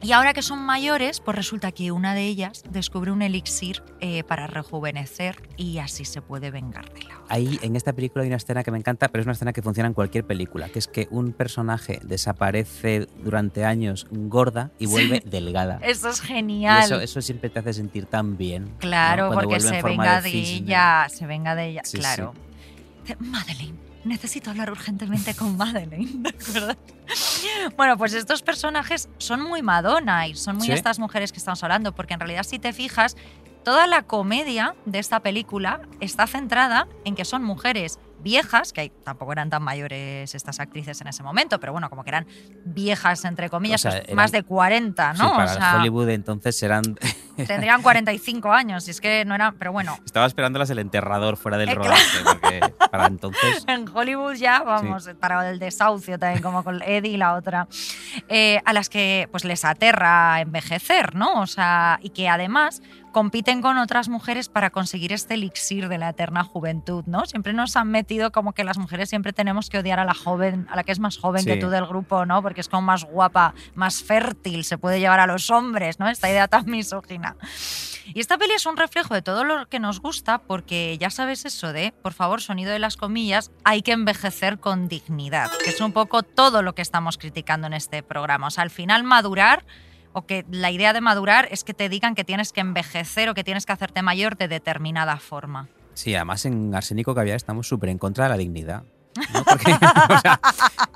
y ahora que son mayores, pues resulta que una de ellas descubre un elixir eh, para rejuvenecer y así se puede vengar de la otra. Ahí en esta película hay una escena que me encanta, pero es una escena que funciona en cualquier película, que es que un personaje desaparece durante años gorda y vuelve Sí. *laughs* delgada. Eso es Y genial. eso, eso siempre te hace sentir tan bien. Claro, porque se venga de, ella, se venga de ella, Sí, claro. Dice, Madeleine, necesito hablar urgentemente con Madeleine, ¿de acuerdo? Bueno, pues estos personajes son muy Madonna y son muy Sí. estas mujeres que estamos hablando, porque en realidad si te fijas, toda la comedia de esta película está centrada en que son mujeres viejas, que tampoco eran tan mayores estas actrices en ese momento, pero bueno, como que eran viejas, entre comillas, O sea, pues eran- más de 40, Sí, ¿no? para o sea, Hollywood entonces serán... tendrían 45 años, y es que no eran, pero bueno, Estaba esperándolas el enterrador fuera del Eh, rodaje, porque para entonces... *laughs* en Hollywood ya, vamos, para el desahucio también, como con Eddie y la otra, eh, a las que pues les aterra envejecer, ¿no? O sea, y que además compiten con otras mujeres para conseguir este elixir de la eterna juventud, ¿no? Siempre nos han metido como que las mujeres siempre tenemos que odiar a la joven, a la que es más joven que Sí. tú del grupo, ¿no? Porque es como más guapa, más fértil, se puede llevar a los hombres, ¿no? Esta idea tan misógina. Y esta peli es un reflejo de todo lo que nos gusta porque ya sabes eso de, por favor, sonido de las comillas, hay que envejecer con dignidad, que es un poco todo lo que estamos criticando en este programa. O sea, al final madurar o que la idea de madurar es que te digan que tienes que envejecer o que tienes que hacerte mayor de determinada forma. Sí, además en Arsénico Caviar estamos súper en contra de la dignidad. ¿no? Porque *laughs* o sea,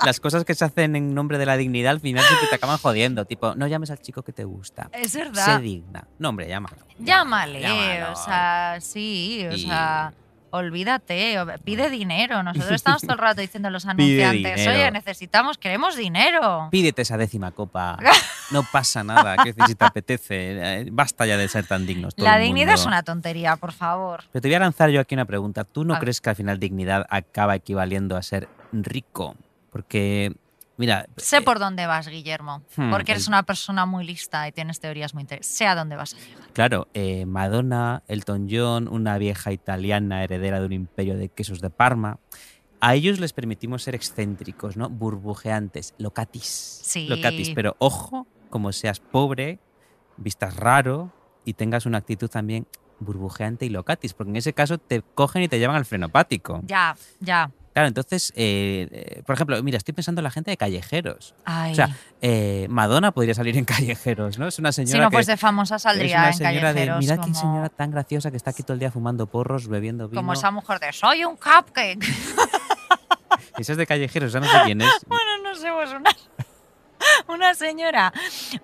las cosas que se hacen en nombre de la dignidad al final siempre te acaban jodiendo. Tipo, no llames al chico que te gusta. Es Sé verdad. digna. No, hombre, llámalo. Llámale, Llámalo. o sea, sí, o Y- sea, Olvídate, o- pide dinero. Nosotros *laughs* estamos todo el rato diciendo a los anunciantes, oye, necesitamos, queremos dinero. Pídete esa décima copa. *laughs* No pasa nada, que si te apetece. eh, Basta ya de ser tan dignos. todo La dignidad es una tontería, por favor. Pero te voy a lanzar yo aquí una pregunta. ¿Tú no A crees que al final dignidad acaba equivaliendo a ser rico? Porque, mira, Sé por dónde vas, Guillermo, Hmm, porque eres el- una persona muy lista y tienes teorías muy interesantes. Sé a dónde vas a llegar. claro, eh, Madonna, Elton John, una vieja italiana heredera de un imperio de quesos de Parma, a ellos les permitimos ser excéntricos, ¿no? Burbujeantes, locatis. Sí. Locatis, pero ojo, como seas pobre, vistas raro y tengas una actitud también burbujeante y locatis, porque en ese caso te cogen y te llevan al frenopático. Ya, ya. Claro, entonces, eh, eh, por ejemplo, mira, estoy pensando en la gente de callejeros. Ay. O sea, eh, Madonna podría salir en callejeros, ¿no? Es una señora si no, que, pues de famosa es saldría una en señora de, callejeros. mira qué señora tan graciosa que está aquí todo el día fumando porros, bebiendo vino. como esa mujer de soy un cupcake. *laughs* Esa es de callejeros, ya no sé quién es. *laughs* bueno, no sé, pues una, *laughs* una señora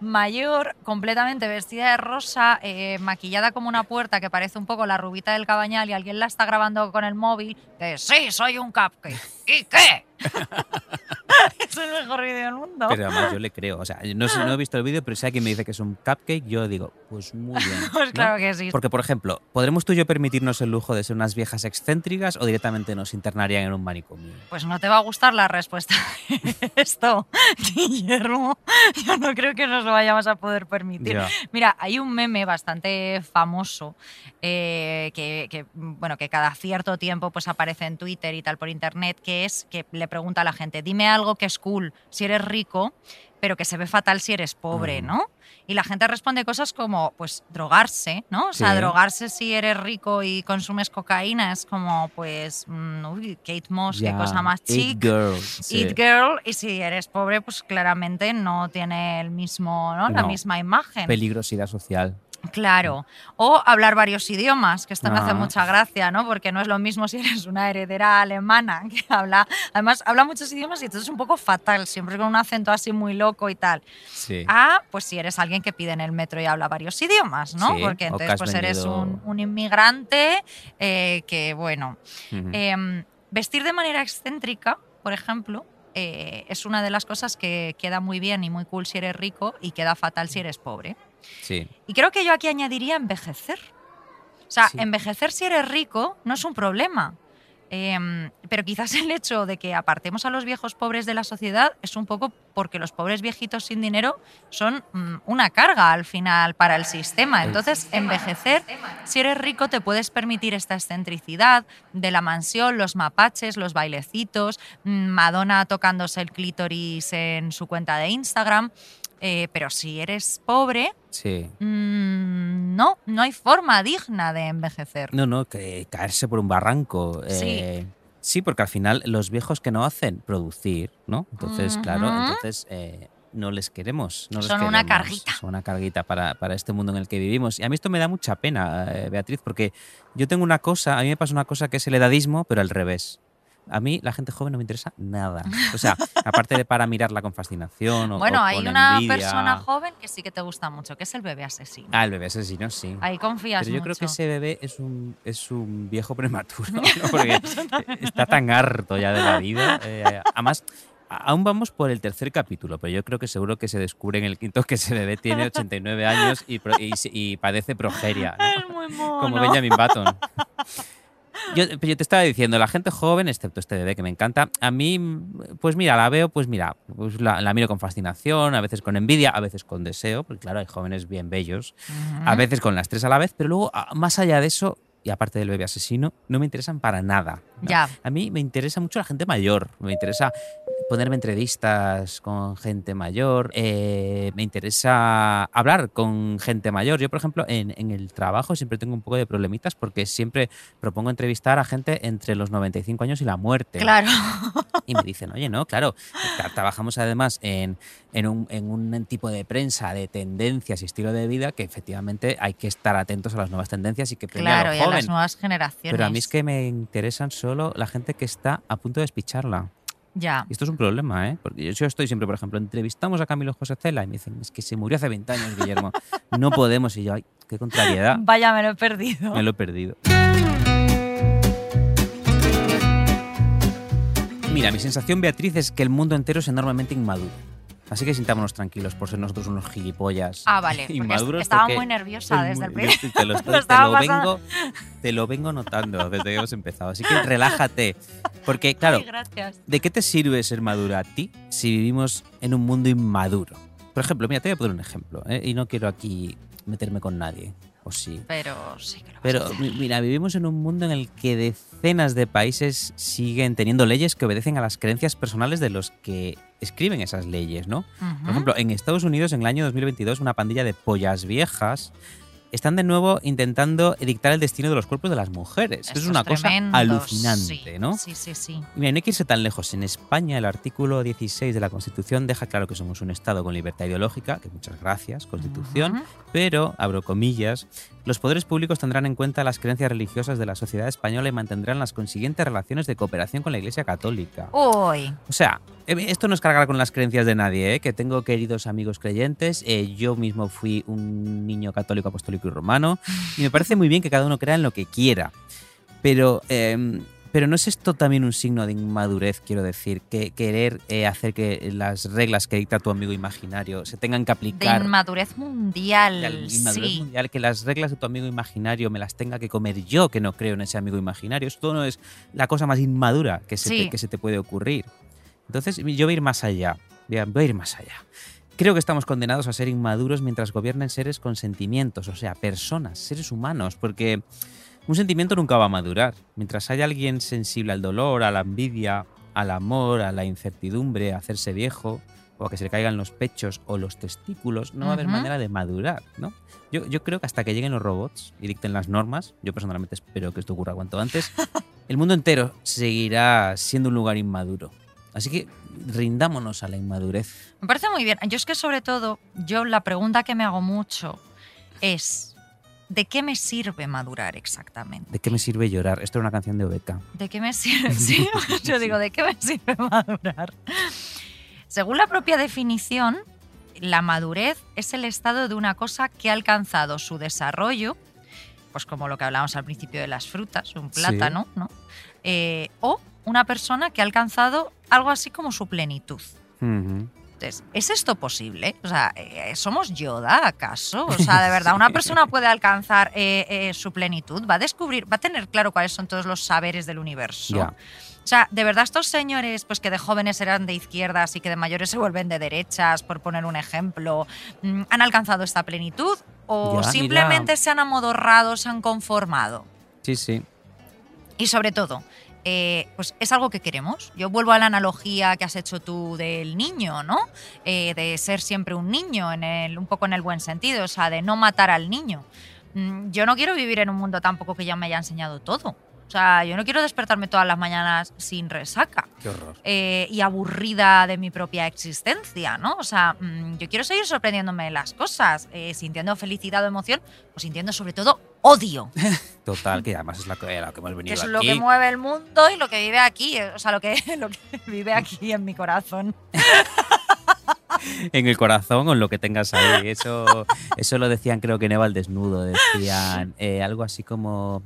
mayor, completamente vestida de rosa, eh, maquillada como una puerta que parece un poco la rubita del cabañal y alguien la está grabando con el móvil. De sí, soy un cupcake. ¿Y qué? *laughs* es el mejor vídeo del mundo. Pero además yo le creo. O sea, no, sé- no he visto el vídeo, pero si alguien me dice que es un cupcake, yo digo, pues muy bien. *laughs* Pues ¿no? claro que sí. Porque, por ejemplo, ¿podremos tú y yo permitirnos el lujo de ser unas viejas excéntricas o directamente nos internarían en un manicomio? Pues no te va a gustar la respuesta de *laughs* esto, Guillermo. Yo no creo que nos lo vayamos a poder permitir. Mira, hay un meme bastante famoso eh, que, que, bueno, que cada cierto tiempo pues, aparece en Twitter y tal por internet, que es que le pregunta a la gente, dime algo que es cool si eres rico, pero que se ve fatal si eres pobre, Mm. ¿no? Y la gente responde cosas como, pues, drogarse, ¿no? O sea, Sí. drogarse si eres rico y consumes cocaína es como, pues, mm, uy, Kate Moss, qué Ya, cosa más chic. girl, sí. Eat Girl, y si eres pobre, pues claramente no tiene el mismo, ¿no? la No. misma imagen. Peligrosidad social. Claro. O hablar varios idiomas, que esto me hace Ah. mucha gracia, ¿no? Porque no es lo mismo si eres una heredera alemana que habla, además habla muchos idiomas y entonces es un poco fatal, siempre con un acento así muy loco y tal. Sí. Ah, pues si eres alguien que pide en el metro y habla varios idiomas, ¿no? Sí, Porque entonces pues eres un, un inmigrante eh, que, bueno. Em, vestir de manera excéntrica, por ejemplo, eh, es una de las cosas que queda muy bien y muy cool si eres rico y queda fatal si eres pobre. Sí. Y creo que yo aquí añadiría envejecer. O sea, Sí. envejecer si eres rico no es un problema. Em, pero quizás el hecho de que apartemos a los viejos pobres de la sociedad es un poco porque los pobres viejitos sin dinero son mm, una carga al final para el sistema. Entonces, envejecer, si eres rico, te puedes permitir esta excentricidad de la mansión, los mapaches, los bailecitos, mm, Madonna tocándose el clítoris en su cuenta de Instagram. Eh, pero si eres pobre, Sí. mm, no, no hay forma digna de envejecer. No, no, que caerse por un barranco. Sí. eh, sí, porque al final los viejos que no hacen producir, ¿no? Entonces, claro, entonces eh, no les queremos. No les Son una queremos, carguita. Son una carguita para, para este mundo en el que vivimos. Y a mí esto me da mucha pena, eh, Beatriz, porque yo tengo una cosa, a mí me pasa una cosa que es el edadismo, pero al revés. A mí la gente joven no me interesa nada. O sea, *laughs* aparte de para mirarla con fascinación o, bueno, o hay con una envidia. persona joven que sí que te gusta mucho, que es el bebé asesino. Ah, el bebé asesino, sí. Ahí confías Pero yo creo que ese bebé es un, es un viejo prematuro, *laughs* ¿no? porque está tan harto ya de la vida. *laughs* eh, además, aún vamos por el tercer capítulo, pero yo creo que seguro que se descubre en el quinto que ese bebé tiene 89 años y, pro- y y padece progeria, ¿no? Es muy mono. como Benjamin Button. Yo, yo te estaba diciendo, la gente joven, excepto este bebé que me encanta, a mí, pues mira, la veo, pues mira, pues la, la miro con fascinación, a veces con envidia, a veces con deseo, porque claro, hay jóvenes bien bellos, a veces con las tres a la vez, pero luego, más allá de eso, y aparte del bebé asesino, no me interesan para nada. ¿No? Ya. A mí me interesa mucho la gente mayor, me interesa ponerme entrevistas con gente mayor, eh, me interesa hablar con gente mayor. Yo, por ejemplo, en, en el trabajo siempre tengo un poco de problemitas porque siempre propongo entrevistar a gente entre los 95 años y la muerte. Claro. *laughs* Y me dicen, oye, no, claro, tra- trabajamos además en, en un, en un tipo de prensa de tendencias y estilo de vida que efectivamente hay que estar atentos a las nuevas tendencias y que Claro, a y a las nuevas generaciones. Pero a mí es que me interesan Lolo, la gente que está a punto de despicharla. Ya. Y esto es un problema, ¿eh? Porque yo, yo, estoy siempre, por ejemplo, entrevistamos a Camilo José Cela y me dicen, es que se murió hace 20 años, Guillermo. no podemos. Y yo, ay, qué contrariedad. *laughs* Vaya, me lo he perdido. Me lo he perdido. Mira, mi sensación, Beatriz, es que el mundo entero es enormemente inmaduro. Así que sintámonos tranquilos por ser nosotros unos gilipollas Ah, vale. *laughs* inmaduros. estaba muy nerviosa es desde el principio. *laughs* Te lo, *laughs* estoy- Lo te lo vengo, te lo vengo notando desde que hemos empezado. Así que relájate. Porque, claro, Ay. ¿de qué te sirve ser madura a ti si vivimos en un mundo inmaduro? Por ejemplo, mira, te voy a poner un ejemplo. ¿eh? Y no quiero aquí meterme con nadie. O sí. Pero sí que lo vas a Pero hacer. mira, vivimos en un mundo en el que decenas de países siguen teniendo leyes que obedecen a las creencias personales de los que escriben esas leyes, ¿no? Por ejemplo, en Estados Unidos en el año 2022 una pandilla de pollas viejas están de nuevo intentando dictar el destino de los cuerpos de las mujeres. Eso Esto es una cosa alucinante, sí, ¿no? Sí, sí, sí. Y mira, no hay que irse tan lejos. En España, el artículo 16 de la Constitución deja claro que somos un Estado con libertad ideológica, que muchas gracias, Constitución, pero, abro comillas, los poderes públicos tendrán en cuenta las creencias religiosas de la sociedad española y mantendrán las consiguientes relaciones de cooperación con la Iglesia Católica. Uy, O sea, eh, esto no es cargar con las creencias de nadie, ¿eh? que tengo queridos amigos creyentes, eh, yo mismo fui un niño católico, apostólico y romano, y me parece muy bien que cada uno crea en lo que quiera. Pero, eh, pero ¿no es esto también un signo de inmadurez, quiero decir? Que querer eh, hacer que las reglas que dicta tu amigo imaginario se tengan que de aplicar. inmadurez mundial. de inmadurez sí. mundial, que las reglas de tu amigo imaginario me las tenga que comer yo, que no creo en ese amigo imaginario. Esto no es la cosa más inmadura que se, Sí. te, que se te puede ocurrir. Entonces, yo voy a ir más allá. Voy a, voy a ir más allá. Creo que estamos condenados a ser inmaduros mientras gobiernen seres con sentimientos, o sea, personas, seres humanos, porque un sentimiento nunca va a madurar. Mientras haya alguien sensible al dolor, a la envidia, al amor, a la incertidumbre, a hacerse viejo, o a que se le caigan los pechos o los testículos, no va a haber manera de madurar, ¿no? Yo, yo creo que hasta que lleguen los robots y dicten las normas, yo personalmente espero que esto ocurra cuanto antes, *laughs* el mundo entero seguirá siendo un lugar inmaduro. Así que rindámonos a la inmadurez. Me parece muy bien. Yo es que sobre todo, yo la pregunta que me hago mucho es, ¿de qué me sirve madurar exactamente? ¿De qué me sirve llorar? Esto era una canción de Obeca. ¿De qué me sirve? *laughs* *laughs* Sí, yo digo, ¿de qué me sirve madurar? Según la propia definición, la madurez es el estado de una cosa que ha alcanzado su desarrollo, pues como lo que hablábamos al principio de las frutas, un Sí. plátano, ¿no? Eh, o una persona que ha alcanzado algo así como su plenitud. ¿Es esto posible? O sea, eh, ¿somos Yoda acaso? O sea, de verdad, una persona puede alcanzar eh, eh, su plenitud, va a descubrir, va a tener claro cuáles son todos los saberes del universo. O sea, de verdad estos señores, pues que de jóvenes eran de izquierdas y que de mayores se vuelven de derechas, por poner un ejemplo, mm, ¿han alcanzado esta plenitud? ¿O Ya, simplemente mira. se han amodorrado, se han conformado? Sí, sí. Y sobre todo, eh, pues es algo que queremos. Yo vuelvo a la analogía que has hecho tú del niño, ¿no? Eh, de ser siempre un niño, en el, un poco en el buen sentido, o sea, de no matar al niño. Mm, Yo no quiero vivir en un mundo tampoco que ya me haya enseñado todo. O sea, yo no quiero despertarme todas las mañanas sin resaca Qué horror. eh, y aburrida de mi propia existencia, ¿no? O sea, mm, yo quiero seguir sorprendiéndome de las cosas, eh, sintiendo felicidad o emoción, o sintiendo sobre todo odio. *laughs* Total, que además es la que, la que hemos que venido es aquí. lo que mueve el mundo y lo que vive aquí, eh, o sea, lo que, *laughs* lo que vive aquí en mi corazón. *laughs* en el corazón o en lo que tengas ahí. Eso, eso lo decían, creo que en Eva al desnudo. Decían eh, algo así como.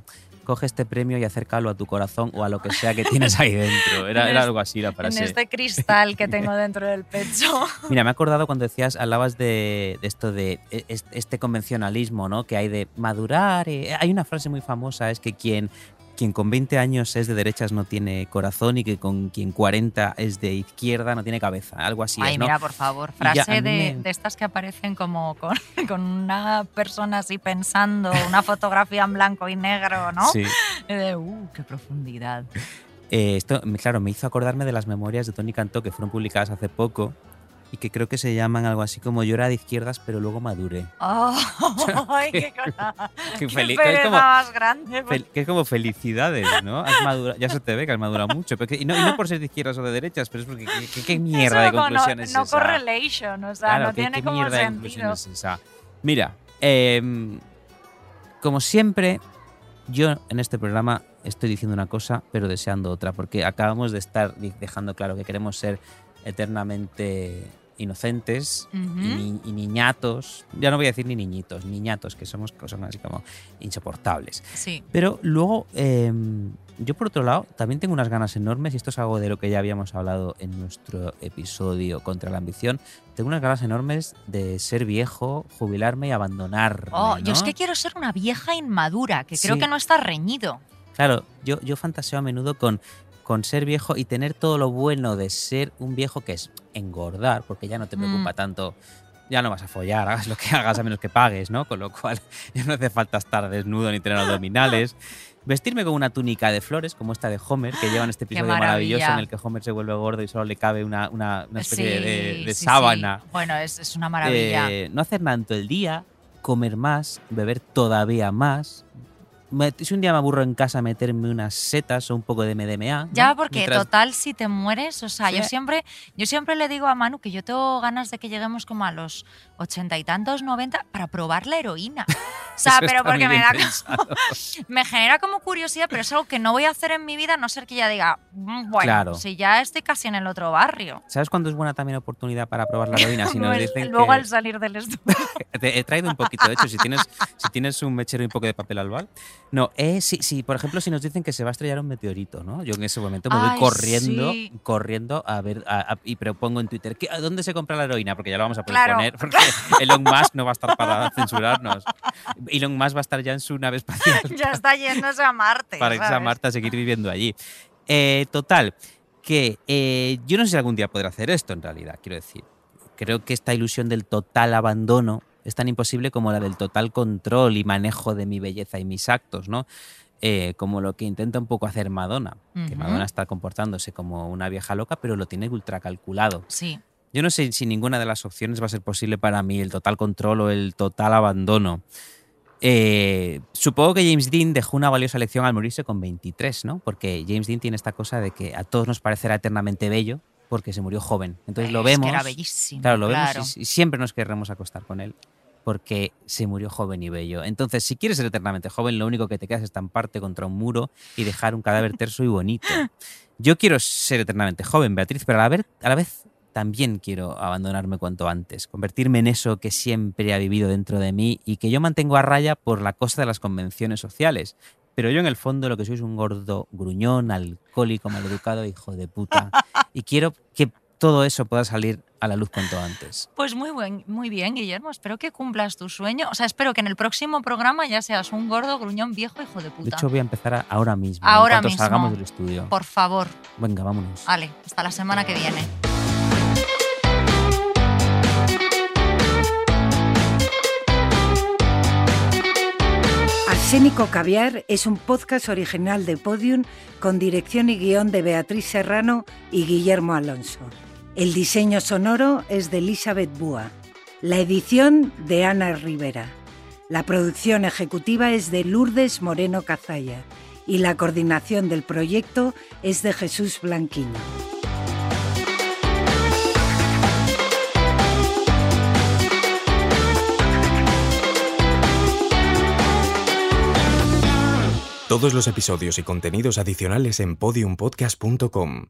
Coge este premio y acércalo a tu corazón o a lo que sea que tienes ahí dentro. Era, En era algo así la En frase. este cristal que tengo dentro del pecho. *laughs* Mira, me he acordado cuando decías, hablabas de, de esto de e- es- este convencionalismo, ¿no? Que hay de madurar. eh, Hay una frase muy famosa, es que quien, quien con 20 años es de derechas no tiene corazón y que con quien 40 es de izquierda no tiene cabeza. Algo así Ay, es, ¿no? mira, por favor, ya, frase de, me- de estas que aparecen como con, *laughs* con una persona así pensando, una fotografía en blanco y negro, ¿no? Sí. *laughs* De, uh, qué profundidad. Eh, esto, claro, me hizo acordarme de las memorias de Tony Cantó que fueron publicadas hace poco y que creo que se llaman algo así como Yo era de izquierdas, pero luego maduré. *laughs* ¡Ay, qué, *laughs* cosa! Qué qué feliz- que es pereza como- más grande! Fel- que es como felicidades, ¿no? Has madura- ya se te ve que has madurado mucho. pero que- y, no, y no por ser de izquierdas o de derechas, pero es porque qué, mierda de conclusión no, es no esa. correlation, o sea, Claro, no tiene como mierda sentido. es esa. Mira, em, como siempre, yo en este programa estoy diciendo una cosa, pero deseando otra, porque acabamos de estar dejando claro que queremos ser eternamente inocentes y, Ujú. ni- y niñatos. Ya no voy a decir ni niñitos, niñatos, que somos cosas así como insoportables. Sí. Pero luego em, yo por otro lado también tengo unas ganas enormes, y esto es algo de lo que ya habíamos hablado en nuestro episodio contra la ambición, tengo unas ganas enormes de ser viejo, jubilarme y abandonar. Oh, yo es que quiero ser una vieja inmadura, que creo Sí. que no está reñido. Claro, yo, yo fantaseo a menudo con, con ser viejo y tener todo lo bueno de ser un viejo que es engordar, porque ya no te preocupa Mm. tanto, ya no vas a follar, hagas lo que *laughs* hagas a menos que pagues, ¿no? Con lo cual *laughs* ya no hace falta estar desnudo ni tener abdominales. *laughs* Vestirme con una túnica de flores, como esta de Homer, que llevan este *gasps* episodio maravilloso en el que Homer se vuelve gordo y solo le cabe una, una- una especie de- de, Sí, de sí, sábana. sí. Bueno, es, es una maravilla. Eh, no hacer nada en todo el día, comer más, beber todavía más. Me- Si un día me aburro en casa, meterme unas setas o un poco de MDMA. ¿no? Ya, porque Mientras- total, si te mueres, o sea, yo Sí. siempre, yo siempre le digo a Manu que yo tengo ganas de que lleguemos como a los ochenta y tantos, noventa, para probar la heroína. *laughs* O sea, pero porque me da pensado. *laughs* me genera como curiosidad, pero es algo que no voy a hacer en mi vida, a no ser que ya diga, "Mm, bueno, Claro. si ya estoy casi en el otro barrio. ¿Sabes cuándo es buena también oportunidad para probar la heroína? *laughs* Si nos Luego- dicen Luego que- al salir del estudio. Te he traído un poquito, de hecho, si tienes, si tienes un mechero y un poco de papel albal. No, eh, sí, sí, por ejemplo, si nos dicen que se va a estrellar un meteorito, ¿no? Yo en ese momento me voy Ay, corriendo, sí. corriendo a ver, a- a- y propongo en Twitter, ¿qué- ¿a dónde se compra la heroína? Porque ya lo vamos a poder Claro. poner, porque *laughs* Elon Musk no va a estar para censurarnos. Elon Musk va a estar ya en su nave espacial *laughs* ya está yéndose a Marte. para irse a. Marte a seguir viviendo allí. Eh, total, que eh, yo no sé si algún día podré hacer esto en realidad, quiero decir. Creo que esta ilusión del total abandono es tan imposible como la del total control y manejo de mi belleza y mis actos, ¿no? Eh, como lo que intenta un poco hacer Madonna, que. Madonna está comportándose como una vieja loca, pero lo tiene ultra calculado. Sí. Yo no sé si ninguna de las opciones va a ser posible para mí, el total control o el total abandono. Eh, supongo que James Dean dejó una valiosa lección al morirse con 23, ¿no? Porque James Dean tiene esta cosa de que a todos nos parecerá eternamente bello porque se murió joven. Entonces lo Es que vemos. era bellísimo, Claro, lo claro. vemos y, y siempre nos querremos acostar con él porque se murió joven y bello. Entonces, si quieres ser eternamente joven, lo único que te queda es estamparte contra un muro y dejar un cadáver *laughs* terso y bonito. Yo quiero ser eternamente joven, Beatriz, pero a la vez, a la vez también quiero abandonarme cuanto antes, convertirme en eso que siempre ha vivido dentro de mí y que yo mantengo a raya por la costa de las convenciones sociales. Pero yo en el fondo lo que soy es un gordo gruñón, alcohólico, maleducado, hijo de puta. *laughs* Y quiero que todo eso pueda salir a la luz cuanto antes. Pues muy, buen, muy bien, Guillermo. Espero que cumplas tu sueño. O sea, espero que en el próximo programa ya seas un gordo, gruñón, viejo, hijo de De puta. hecho, voy a empezar a- ahora mismo. Ahora en mismo. salgamos del estudio. Por favor. Venga, vámonos. Vale, hasta la semana que viene. Arsénico Caviar es un podcast original de Podium con dirección y guion de Beatriz Serrano y Guillermo Alonso. El diseño sonoro es de Elizabeth Búa. La edición de Ana Rivera. La producción ejecutiva es de Lourdes Moreno Cazalla y la coordinación del proyecto es de Jesús Blanquiño. Todos los episodios y contenidos adicionales en podiumpodcast.com.